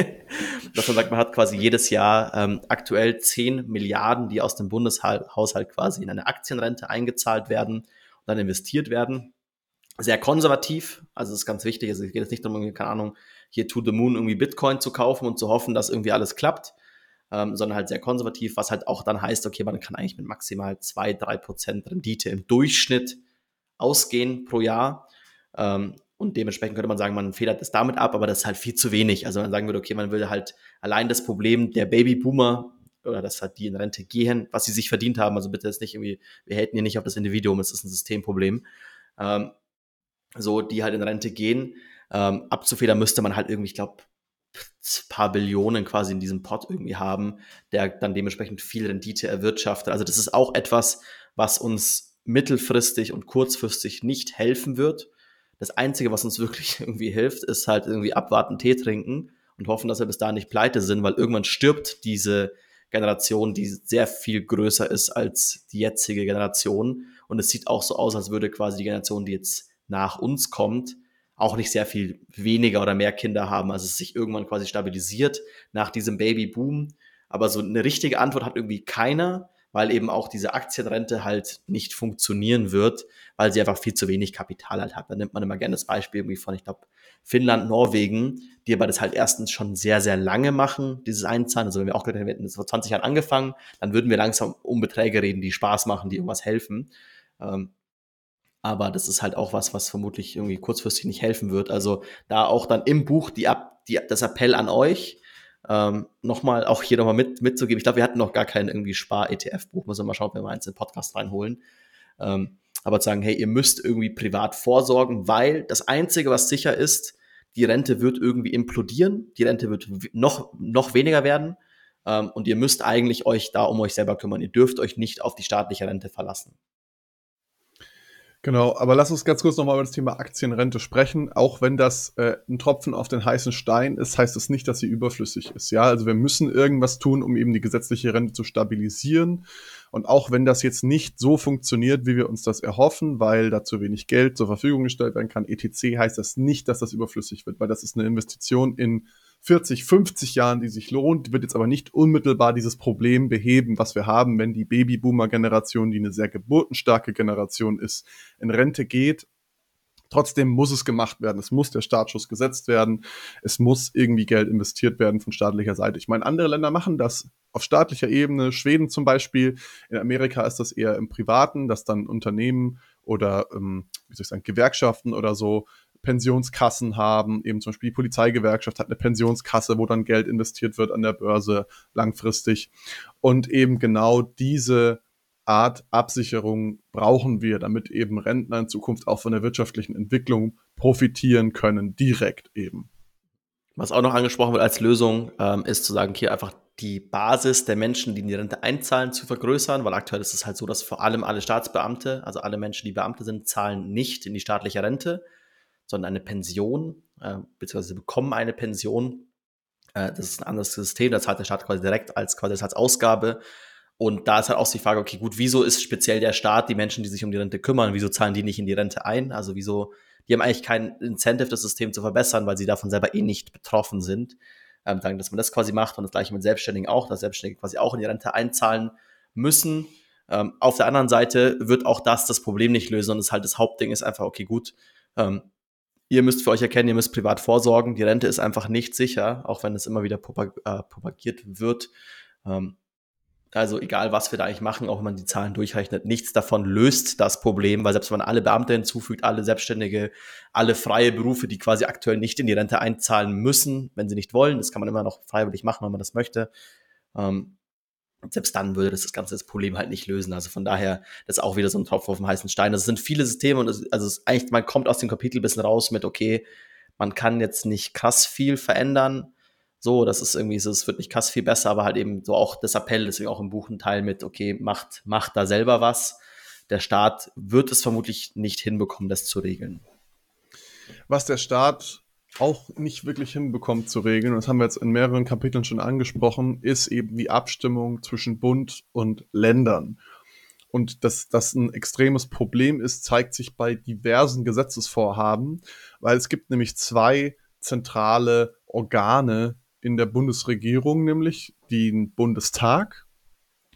dass man sagt, man hat quasi jedes Jahr ähm, aktuell 10 Milliarden, die aus dem Bundeshaushalt quasi in eine Aktienrente eingezahlt werden und dann investiert werden. Sehr konservativ, also das ist ganz wichtig. Also es geht jetzt nicht darum, keine Ahnung, hier to the moon irgendwie Bitcoin zu kaufen und zu hoffen, dass irgendwie alles klappt, ähm, sondern halt sehr konservativ, was halt auch dann heißt, okay, man kann eigentlich mit maximal 2, 3 Prozent Rendite im Durchschnitt ausgehen pro Jahr. Ähm, und dementsprechend könnte man sagen, man federt es damit ab, aber das ist halt viel zu wenig. Also man sagen würde, okay, man will halt allein das Problem der Babyboomer oder dass halt die in Rente gehen, was sie sich verdient haben. Also bitte ist nicht irgendwie, wir hätten hier nicht auf das Individuum, es ist ein Systemproblem. Ähm, so, die halt in Rente gehen. Ähm, abzufedern müsste man halt irgendwie, ich glaube, paar Billionen quasi in diesem Pot irgendwie haben, der dann dementsprechend viel Rendite erwirtschaftet. Also das ist auch etwas, was uns mittelfristig und kurzfristig nicht helfen wird. Das Einzige, was uns wirklich irgendwie hilft, ist halt irgendwie abwarten, Tee trinken und hoffen, dass wir bis dahin nicht pleite sind, weil irgendwann stirbt diese Generation, die sehr viel größer ist als die jetzige Generation. Und es sieht auch so aus, als würde quasi die Generation, die jetzt nach uns kommt, auch nicht sehr viel weniger oder mehr Kinder haben. Also es sich irgendwann quasi stabilisiert nach diesem Babyboom. Aber so eine richtige Antwort hat irgendwie keiner, weil eben auch diese Aktienrente halt nicht funktionieren wird, weil sie einfach viel zu wenig Kapital halt hat. Da nimmt man immer gerne das Beispiel irgendwie von, ich glaube, Finnland, Norwegen, die aber das halt erstens schon sehr, sehr lange machen, dieses Einzahlen. Also wenn wir auch gedacht hätten, das vor 20 Jahren angefangen, dann würden wir langsam um Beträge reden, die Spaß machen, die irgendwas helfen. Ähm, aber das ist halt auch was, was vermutlich irgendwie kurzfristig nicht helfen wird. Also da auch dann im Buch die, die das Appell an euch, ähm, nochmal auch hier nochmal mit, mitzugeben. Ich glaube, wir hatten noch gar kein irgendwie Spar-ETF-Buch. Müssen wir mal schauen, wenn wir eins in den Podcast reinholen. Ähm, aber zu sagen, hey, ihr müsst irgendwie privat vorsorgen, weil das Einzige, was sicher ist, die Rente wird irgendwie implodieren, die Rente wird noch, noch weniger werden ähm, und ihr müsst eigentlich euch da um euch selber kümmern. Ihr dürft euch nicht auf die staatliche Rente verlassen. Genau, aber lass uns ganz kurz nochmal über das Thema Aktienrente sprechen. Auch wenn das äh, ein Tropfen auf den heißen Stein ist, heißt das nicht, dass sie überflüssig ist. Ja, also wir müssen irgendwas tun, um eben die gesetzliche Rente zu stabilisieren. Und auch wenn das jetzt nicht so funktioniert, wie wir uns das erhoffen, weil da zu wenig Geld zur Verfügung gestellt werden kann, etc., heißt das nicht, dass das überflüssig wird, weil das ist eine Investition in 40, 50 Jahren, die sich lohnt, wird jetzt aber nicht unmittelbar dieses Problem beheben, was wir haben, wenn die Babyboomer-Generation, die eine sehr geburtenstarke Generation ist, in Rente geht. Trotzdem muss es gemacht werden. Es muss der Startschuss gesetzt werden. Es muss irgendwie Geld investiert werden von staatlicher Seite. Ich meine, andere Länder machen das auf staatlicher Ebene. Schweden zum Beispiel. In Amerika ist das eher im Privaten, dass dann Unternehmen oder, ähm, wie soll ich sagen, Gewerkschaften oder so Pensionskassen haben. Eben zum Beispiel die Polizeigewerkschaft hat eine Pensionskasse, wo dann Geld investiert wird an der Börse langfristig. Und eben genau diese Art Absicherung brauchen wir, damit eben Rentner in Zukunft auch von der wirtschaftlichen Entwicklung profitieren können, direkt eben. Was auch noch angesprochen wird als Lösung, ähm, ist zu sagen, hier einfach die Basis der Menschen, die in die Rente einzahlen, zu vergrößern, weil aktuell ist es halt so, dass vor allem alle Staatsbeamte, also alle Menschen, die Beamte sind, zahlen nicht in die staatliche Rente sondern eine Pension, äh, beziehungsweise bekommen eine Pension. Äh, das ist ein anderes System, das zahlt der Staat quasi direkt als quasi als Ausgabe. Und da ist halt auch die Frage, okay, gut, wieso ist speziell der Staat, die Menschen, die sich um die Rente kümmern, wieso zahlen die nicht in die Rente ein? Also wieso, die haben eigentlich kein Incentive, das System zu verbessern, weil sie davon selber eh nicht betroffen sind. Ähm, sagen, dass man das quasi macht und das gleiche mit Selbstständigen auch, dass Selbstständige quasi auch in die Rente einzahlen müssen. Ähm, auf der anderen Seite wird auch das das Problem nicht lösen und es halt das Hauptding ist einfach, okay, gut, ähm, ihr müsst für euch erkennen, ihr müsst privat vorsorgen. Die Rente ist einfach nicht sicher, auch wenn es immer wieder propag äh, propagiert wird. Ähm, also egal, was wir da eigentlich machen, auch wenn man die Zahlen durchrechnet, nichts davon löst das Problem, weil selbst wenn man alle Beamte hinzufügt, alle Selbstständige, alle freie Berufe, die quasi aktuell nicht in die Rente einzahlen müssen, wenn sie nicht wollen, das kann man immer noch freiwillig machen, wenn man das möchte, ähm, selbst dann würde das das ganze Problem halt nicht lösen. Also von daher, das ist auch wieder so ein Tropfen auf dem heißen Stein. Das also sind viele Systeme und es, also es, eigentlich, man kommt aus dem Kapitel ein bisschen raus mit, okay, man kann jetzt nicht krass viel verändern. So, das ist irgendwie so, es wird nicht krass viel besser, aber halt eben so auch das Appell, deswegen auch im Buch ein Teil mit, okay, macht, macht da selber was. Der Staat wird es vermutlich nicht hinbekommen, das zu regeln. Was der Staat auch nicht wirklich hinbekommt zu regeln, und das haben wir jetzt in mehreren Kapiteln schon angesprochen, ist eben die Abstimmung zwischen Bund und Ländern. Und dass das ein extremes Problem ist, zeigt sich bei diversen Gesetzesvorhaben, weil es gibt nämlich zwei zentrale Organe in der Bundesregierung, nämlich den Bundestag.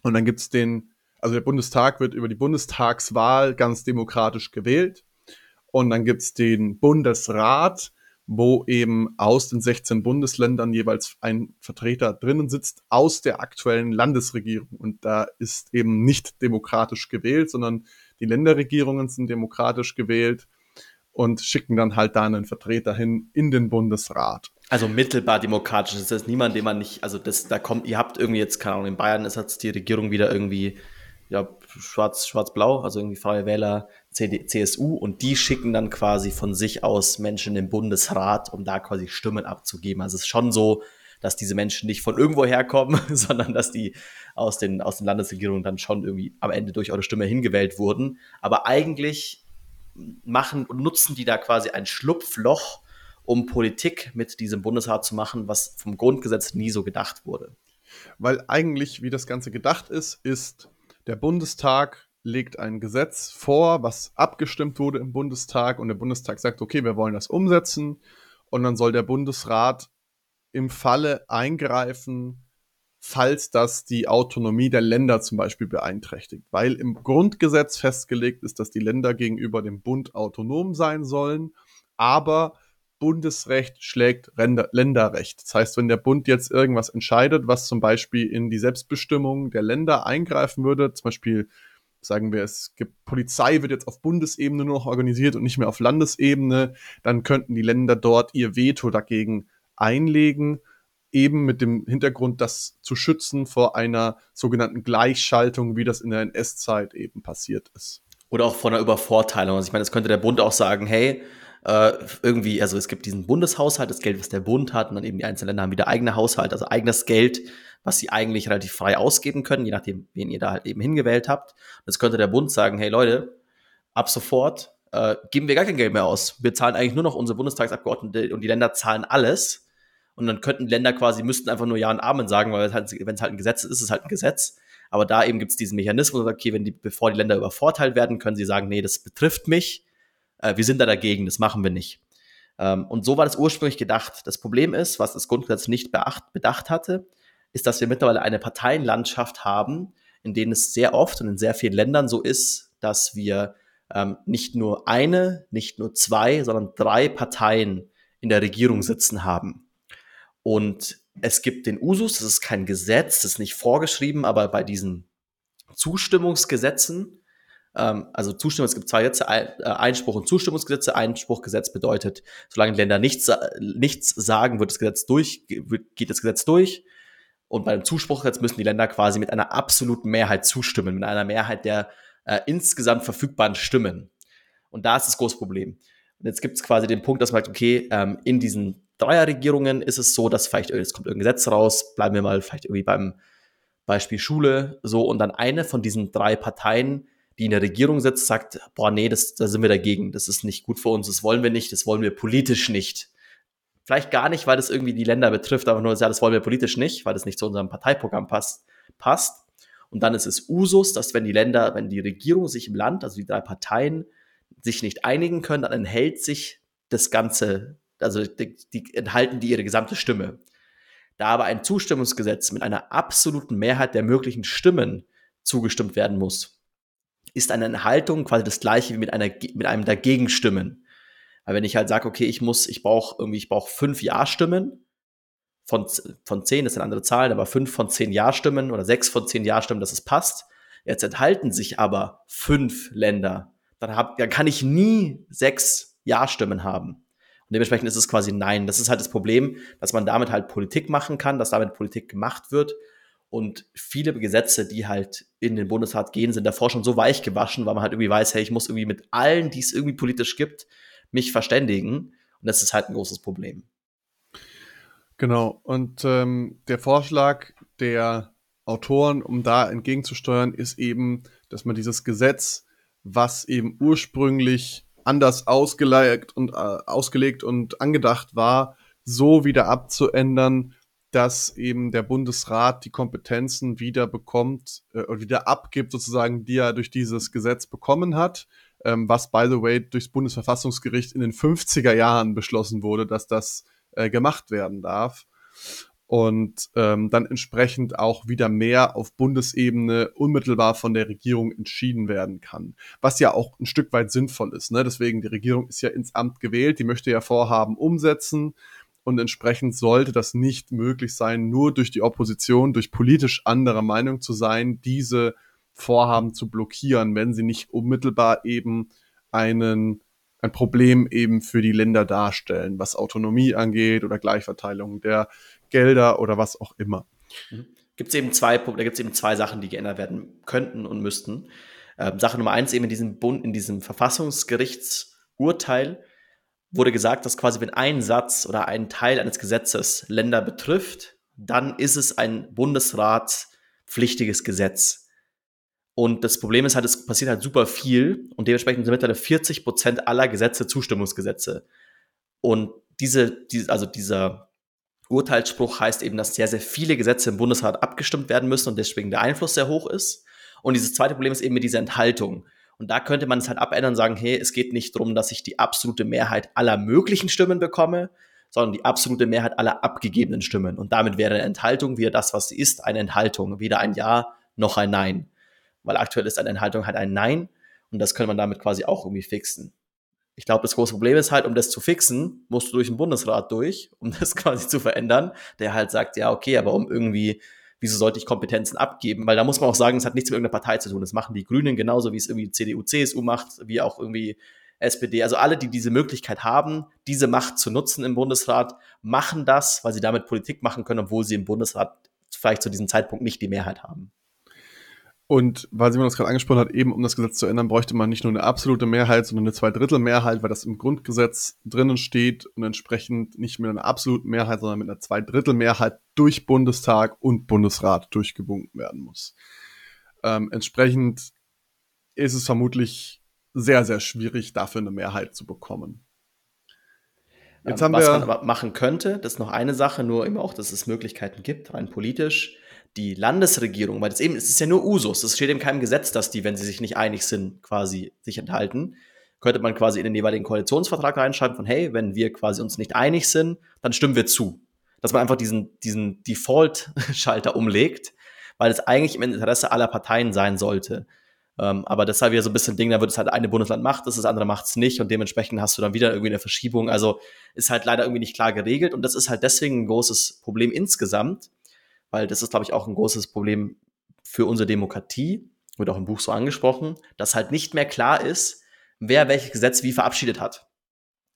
Und dann gibt es den, also der Bundestag wird über die Bundestagswahl ganz demokratisch gewählt. Und dann gibt es den Bundesrat, wo eben aus den 16 Bundesländern jeweils ein Vertreter drinnen sitzt aus der aktuellen Landesregierung. Und da ist eben nicht demokratisch gewählt, sondern die Länderregierungen sind demokratisch gewählt und schicken dann halt da einen Vertreter hin in den Bundesrat. Also mittelbar demokratisch. Das ist niemand, den man nicht, also das, da kommt, ihr habt irgendwie jetzt, keine Ahnung, in Bayern ist jetzt die Regierung wieder irgendwie ja, schwarz, schwarz-blau, also irgendwie Freie Wähler, CD, CSU und die schicken dann quasi von sich aus Menschen im Bundesrat, um da quasi Stimmen abzugeben. Also es ist schon so, dass diese Menschen nicht von irgendwo herkommen, sondern dass die aus den, aus den Landesregierungen dann schon irgendwie am Ende durch eure Stimme hingewählt wurden. Aber eigentlich machen und nutzen die da quasi ein Schlupfloch, um Politik mit diesem Bundesrat zu machen, was vom Grundgesetz nie so gedacht wurde. Weil eigentlich, wie das Ganze gedacht ist, ist, der Bundestag legt ein Gesetz vor, was abgestimmt wurde im Bundestag und der Bundestag sagt, okay, wir wollen das umsetzen. Und dann soll der Bundesrat im Falle eingreifen, falls das die Autonomie der Länder zum Beispiel beeinträchtigt, weil im Grundgesetz festgelegt ist, dass die Länder gegenüber dem Bund autonom sein sollen, aber Bundesrecht schlägt Länderrecht. Das heißt, wenn der Bund jetzt irgendwas entscheidet, was zum Beispiel in die Selbstbestimmung der Länder eingreifen würde, zum Beispiel sagen wir, es gibt Polizei wird jetzt auf Bundesebene nur noch organisiert und nicht mehr auf Landesebene, dann könnten die Länder dort ihr Veto dagegen einlegen, eben mit dem Hintergrund, das zu schützen vor einer sogenannten Gleichschaltung, wie das in der NS-Zeit eben passiert ist. Oder auch vor einer Übervorteilung. Also ich meine, es könnte der Bund auch sagen, hey, äh, irgendwie, also es gibt diesen Bundeshaushalt, das Geld, was der Bund hat, und dann eben die einzelnen Länder haben wieder eigene Haushalt, also eigenes Geld, was sie eigentlich relativ frei ausgeben können, je nachdem, wen ihr da halt eben hingewählt habt. Das könnte der Bund sagen, hey Leute, ab sofort äh, geben wir gar kein Geld mehr aus. Wir zahlen eigentlich nur noch unsere Bundestagsabgeordnete und die Länder zahlen alles. Und dann könnten Länder quasi, müssten einfach nur Ja und Amen sagen, weil halt, wenn es halt ein Gesetz ist, ist es halt ein Gesetz. Aber da eben gibt es diesen Mechanismus, okay, wenn die, bevor die Länder übervorteilt werden, können sie sagen, nee, das betrifft mich äh, wir sind da dagegen, das machen wir nicht. Ähm, und so war das ursprünglich gedacht. Das Problem ist, was das Grundgesetz nicht beacht, bedacht hatte, ist, dass wir mittlerweile eine Parteienlandschaft haben, in denen es sehr oft und in sehr vielen Ländern so ist, dass wir ähm, nicht nur eine, nicht nur zwei, sondern drei Parteien in der Regierung sitzen haben. Und es gibt den Usus, das ist kein Gesetz, das ist nicht vorgeschrieben, aber bei diesen Zustimmungsgesetzen also Zustimmung, es gibt zwei Gesetze, äh, Einspruch und Zustimmungsgesetze. Einspruchgesetz bedeutet, solange Länder nichts, nichts sagen, wird das Gesetz durch, geht das Gesetz durch. Und beim Zuspruchgesetz müssen die Länder quasi mit einer absoluten Mehrheit zustimmen, mit einer Mehrheit der äh, insgesamt verfügbaren Stimmen. Und da ist das große Problem. Und jetzt gibt es quasi den Punkt, dass man sagt, okay, ähm, in diesen Dreierregierungen ist es so, dass vielleicht es kommt irgendein Gesetz raus, bleiben wir mal vielleicht irgendwie beim Beispiel Schule, so, und dann eine von diesen drei Parteien die in der Regierung sitzt, sagt, boah, nee, das, da sind wir dagegen, das ist nicht gut für uns, das wollen wir nicht, das wollen wir politisch nicht. Vielleicht gar nicht, weil das irgendwie die Länder betrifft, aber nur, ja, das wollen wir politisch nicht, weil das nicht zu unserem Parteiprogramm passt. passt. Und dann ist es Usus, dass wenn die Länder, wenn die Regierung sich im Land, also die drei Parteien, sich nicht einigen können, dann enthält sich das Ganze, also die, die enthalten die ihre gesamte Stimme. Da aber ein Zustimmungsgesetz mit einer absoluten Mehrheit der möglichen Stimmen zugestimmt werden muss, ist eine Enthaltung quasi das gleiche wie mit, einer, mit einem Dagegenstimmen. Weil wenn ich halt sage, okay, ich muss, ich brauche irgendwie, ich brauche fünf Ja-Stimmen von, von zehn, das sind andere Zahlen, aber fünf von zehn Ja-Stimmen oder sechs von zehn Ja-Stimmen, dass es passt. Jetzt enthalten sich aber fünf Länder. Dann, hab, dann kann ich nie sechs Ja-Stimmen haben. Und dementsprechend ist es quasi Nein. Das ist halt das Problem, dass man damit halt Politik machen kann, dass damit Politik gemacht wird und viele Gesetze, die halt in den Bundesrat gehen, sind davor schon so weich gewaschen, weil man halt irgendwie weiß, hey, ich muss irgendwie mit allen, die es irgendwie politisch gibt, mich verständigen. Und das ist halt ein großes Problem. Genau. Und ähm, der Vorschlag der Autoren, um da entgegenzusteuern, ist eben, dass man dieses Gesetz, was eben ursprünglich anders ausgelegt und, äh, ausgelegt und angedacht war, so wieder abzuändern, dass eben der Bundesrat die Kompetenzen wieder bekommt äh, oder wieder abgibt, sozusagen, die er durch dieses Gesetz bekommen hat, ähm, was, by the way, durchs Bundesverfassungsgericht in den 50er Jahren beschlossen wurde, dass das äh, gemacht werden darf. Und ähm, dann entsprechend auch wieder mehr auf Bundesebene unmittelbar von der Regierung entschieden werden kann. Was ja auch ein Stück weit sinnvoll ist. Ne? Deswegen, die Regierung ist ja ins Amt gewählt, die möchte ja Vorhaben umsetzen und entsprechend sollte das nicht möglich sein, nur durch die Opposition, durch politisch andere Meinung zu sein, diese Vorhaben zu blockieren, wenn sie nicht unmittelbar eben einen ein Problem eben für die Länder darstellen, was Autonomie angeht oder Gleichverteilung der Gelder oder was auch immer. Mhm. Gibt es eben zwei da gibt es eben zwei Sachen, die geändert werden könnten und müssten. Ähm, Sache Nummer eins eben in diesem Bund, in diesem Verfassungsgerichtsurteil wurde gesagt, dass quasi wenn ein Satz oder ein Teil eines Gesetzes Länder betrifft, dann ist es ein Bundesratspflichtiges Gesetz. Und das Problem ist halt, es passiert halt super viel und dementsprechend sind mittlerweile 40 Prozent aller Gesetze Zustimmungsgesetze. Und diese, diese, also dieser Urteilsspruch heißt eben, dass sehr, sehr viele Gesetze im Bundesrat abgestimmt werden müssen und deswegen der Einfluss sehr hoch ist. Und dieses zweite Problem ist eben mit dieser Enthaltung. Und da könnte man es halt abändern und sagen, hey, es geht nicht darum, dass ich die absolute Mehrheit aller möglichen Stimmen bekomme, sondern die absolute Mehrheit aller abgegebenen Stimmen. Und damit wäre eine Enthaltung wieder das, was sie ist, eine Enthaltung. Weder ein Ja noch ein Nein. Weil aktuell ist eine Enthaltung halt ein Nein. Und das könnte man damit quasi auch irgendwie fixen. Ich glaube, das große Problem ist halt, um das zu fixen, musst du durch den Bundesrat durch, um das quasi zu verändern, der halt sagt, ja, okay, aber um irgendwie wieso sollte ich Kompetenzen abgeben? Weil da muss man auch sagen, es hat nichts mit irgendeiner Partei zu tun. Das machen die Grünen genauso, wie es irgendwie CDU, CSU macht, wie auch irgendwie SPD. Also alle, die diese Möglichkeit haben, diese Macht zu nutzen im Bundesrat, machen das, weil sie damit Politik machen können, obwohl sie im Bundesrat vielleicht zu diesem Zeitpunkt nicht die Mehrheit haben. Und weil Simon das gerade angesprochen hat, eben um das Gesetz zu ändern, bräuchte man nicht nur eine absolute Mehrheit, sondern eine Zweidrittelmehrheit, weil das im Grundgesetz drinnen steht und entsprechend nicht mit einer absoluten Mehrheit, sondern mit einer Zweidrittelmehrheit durch Bundestag und Bundesrat durchgewunken werden muss. Ähm, entsprechend ist es vermutlich sehr, sehr schwierig, dafür eine Mehrheit zu bekommen. Jetzt ähm, haben was wir, man aber machen könnte, das ist noch eine Sache, nur eben auch, dass es Möglichkeiten gibt, rein politisch die Landesregierung, weil das eben, es ist ja nur Usus, es steht in keinem Gesetz, dass die, wenn sie sich nicht einig sind, quasi sich enthalten, könnte man quasi in den jeweiligen Koalitionsvertrag reinschreiben von, hey, wenn wir quasi uns nicht einig sind, dann stimmen wir zu. Dass man einfach diesen, diesen Default-Schalter umlegt, weil es eigentlich im Interesse aller Parteien sein sollte. Ähm, aber das ist halt wieder so ein bisschen Ding, da wird es halt eine Bundesland macht es, das andere macht es nicht und dementsprechend hast du dann wieder irgendwie eine Verschiebung. Also ist halt leider irgendwie nicht klar geregelt und das ist halt deswegen ein großes Problem insgesamt, weil das ist, glaube ich, auch ein großes Problem für unsere Demokratie, wird auch im Buch so angesprochen, dass halt nicht mehr klar ist, wer welches Gesetz wie verabschiedet hat.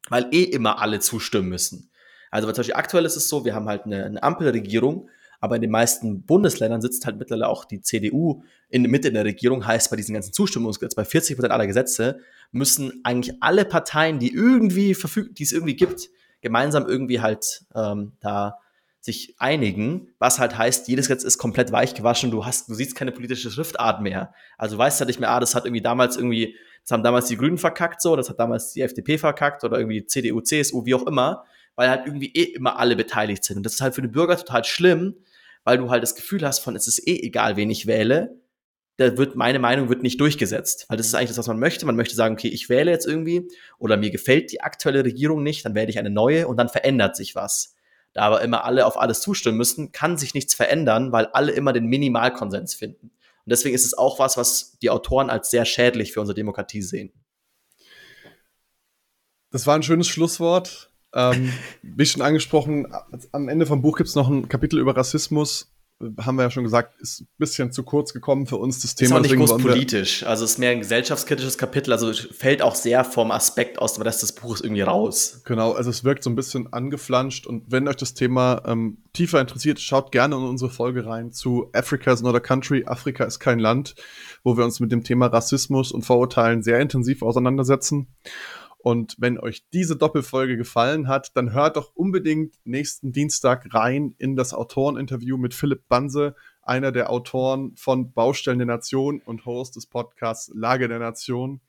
Weil eh immer alle zustimmen müssen. Also zum Beispiel aktuell ist es so, wir haben halt eine, eine Ampelregierung, aber in den meisten Bundesländern sitzt halt mittlerweile auch die CDU in der Mitte in der Regierung, heißt bei diesen ganzen Zustimmungsgesetzen, bei 40 Prozent aller Gesetze, müssen eigentlich alle Parteien, die irgendwie verfügt, die es irgendwie gibt, gemeinsam irgendwie halt ähm, da sich einigen, was halt heißt, jedes Gesetz ist komplett weich gewaschen, du hast, du siehst keine politische Schriftart mehr. Also du weißt halt nicht mehr, ah, das hat irgendwie damals irgendwie, das haben damals die Grünen verkackt so, das hat damals die FDP verkackt oder irgendwie CDU, CSU, wie auch immer, weil halt irgendwie eh immer alle beteiligt sind. Und das ist halt für den Bürger total schlimm, weil du halt das Gefühl hast von, es ist eh egal, wen ich wähle, da wird meine Meinung wird nicht durchgesetzt, weil das ist eigentlich das, was man möchte. Man möchte sagen, okay, ich wähle jetzt irgendwie oder mir gefällt die aktuelle Regierung nicht, dann wähle ich eine neue und dann verändert sich was da aber immer alle auf alles zustimmen müssen, kann sich nichts verändern, weil alle immer den Minimalkonsens finden. Und deswegen ist es auch was, was die Autoren als sehr schädlich für unsere Demokratie sehen. Das war ein schönes Schlusswort. Ähm, wie schon angesprochen, am Ende vom Buch gibt es noch ein Kapitel über Rassismus haben wir ja schon gesagt, ist ein bisschen zu kurz gekommen für uns das Thema. Ist auch nicht groß politisch. Also es ist mehr ein gesellschaftskritisches Kapitel. Also fällt auch sehr vom Aspekt aus dem Rest des Buches irgendwie raus. Genau, also es wirkt so ein bisschen angeflanscht. Und wenn euch das Thema ähm, tiefer interessiert, schaut gerne in unsere Folge rein zu Africa is not a country, Afrika ist kein Land, wo wir uns mit dem Thema Rassismus und Vorurteilen sehr intensiv auseinandersetzen. Und wenn euch diese Doppelfolge gefallen hat, dann hört doch unbedingt nächsten Dienstag rein in das Autoreninterview mit Philipp Banse, einer der Autoren von Baustellen der Nation und Host des Podcasts Lage der Nation.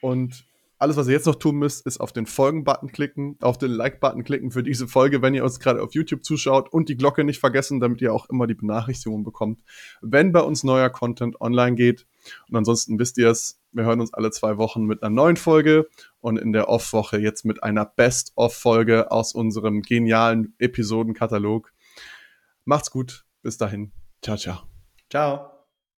Und alles, was ihr jetzt noch tun müsst, ist auf den Folgen-Button klicken, auf den Like-Button klicken für diese Folge, wenn ihr uns gerade auf YouTube zuschaut und die Glocke nicht vergessen, damit ihr auch immer die Benachrichtigungen bekommt, wenn bei uns neuer Content online geht. Und ansonsten wisst ihr es, wir hören uns alle zwei Wochen mit einer neuen Folge und in der Off-Woche jetzt mit einer Best-of-Folge aus unserem genialen Episodenkatalog. Macht's gut, bis dahin. Ciao, ciao. Ciao.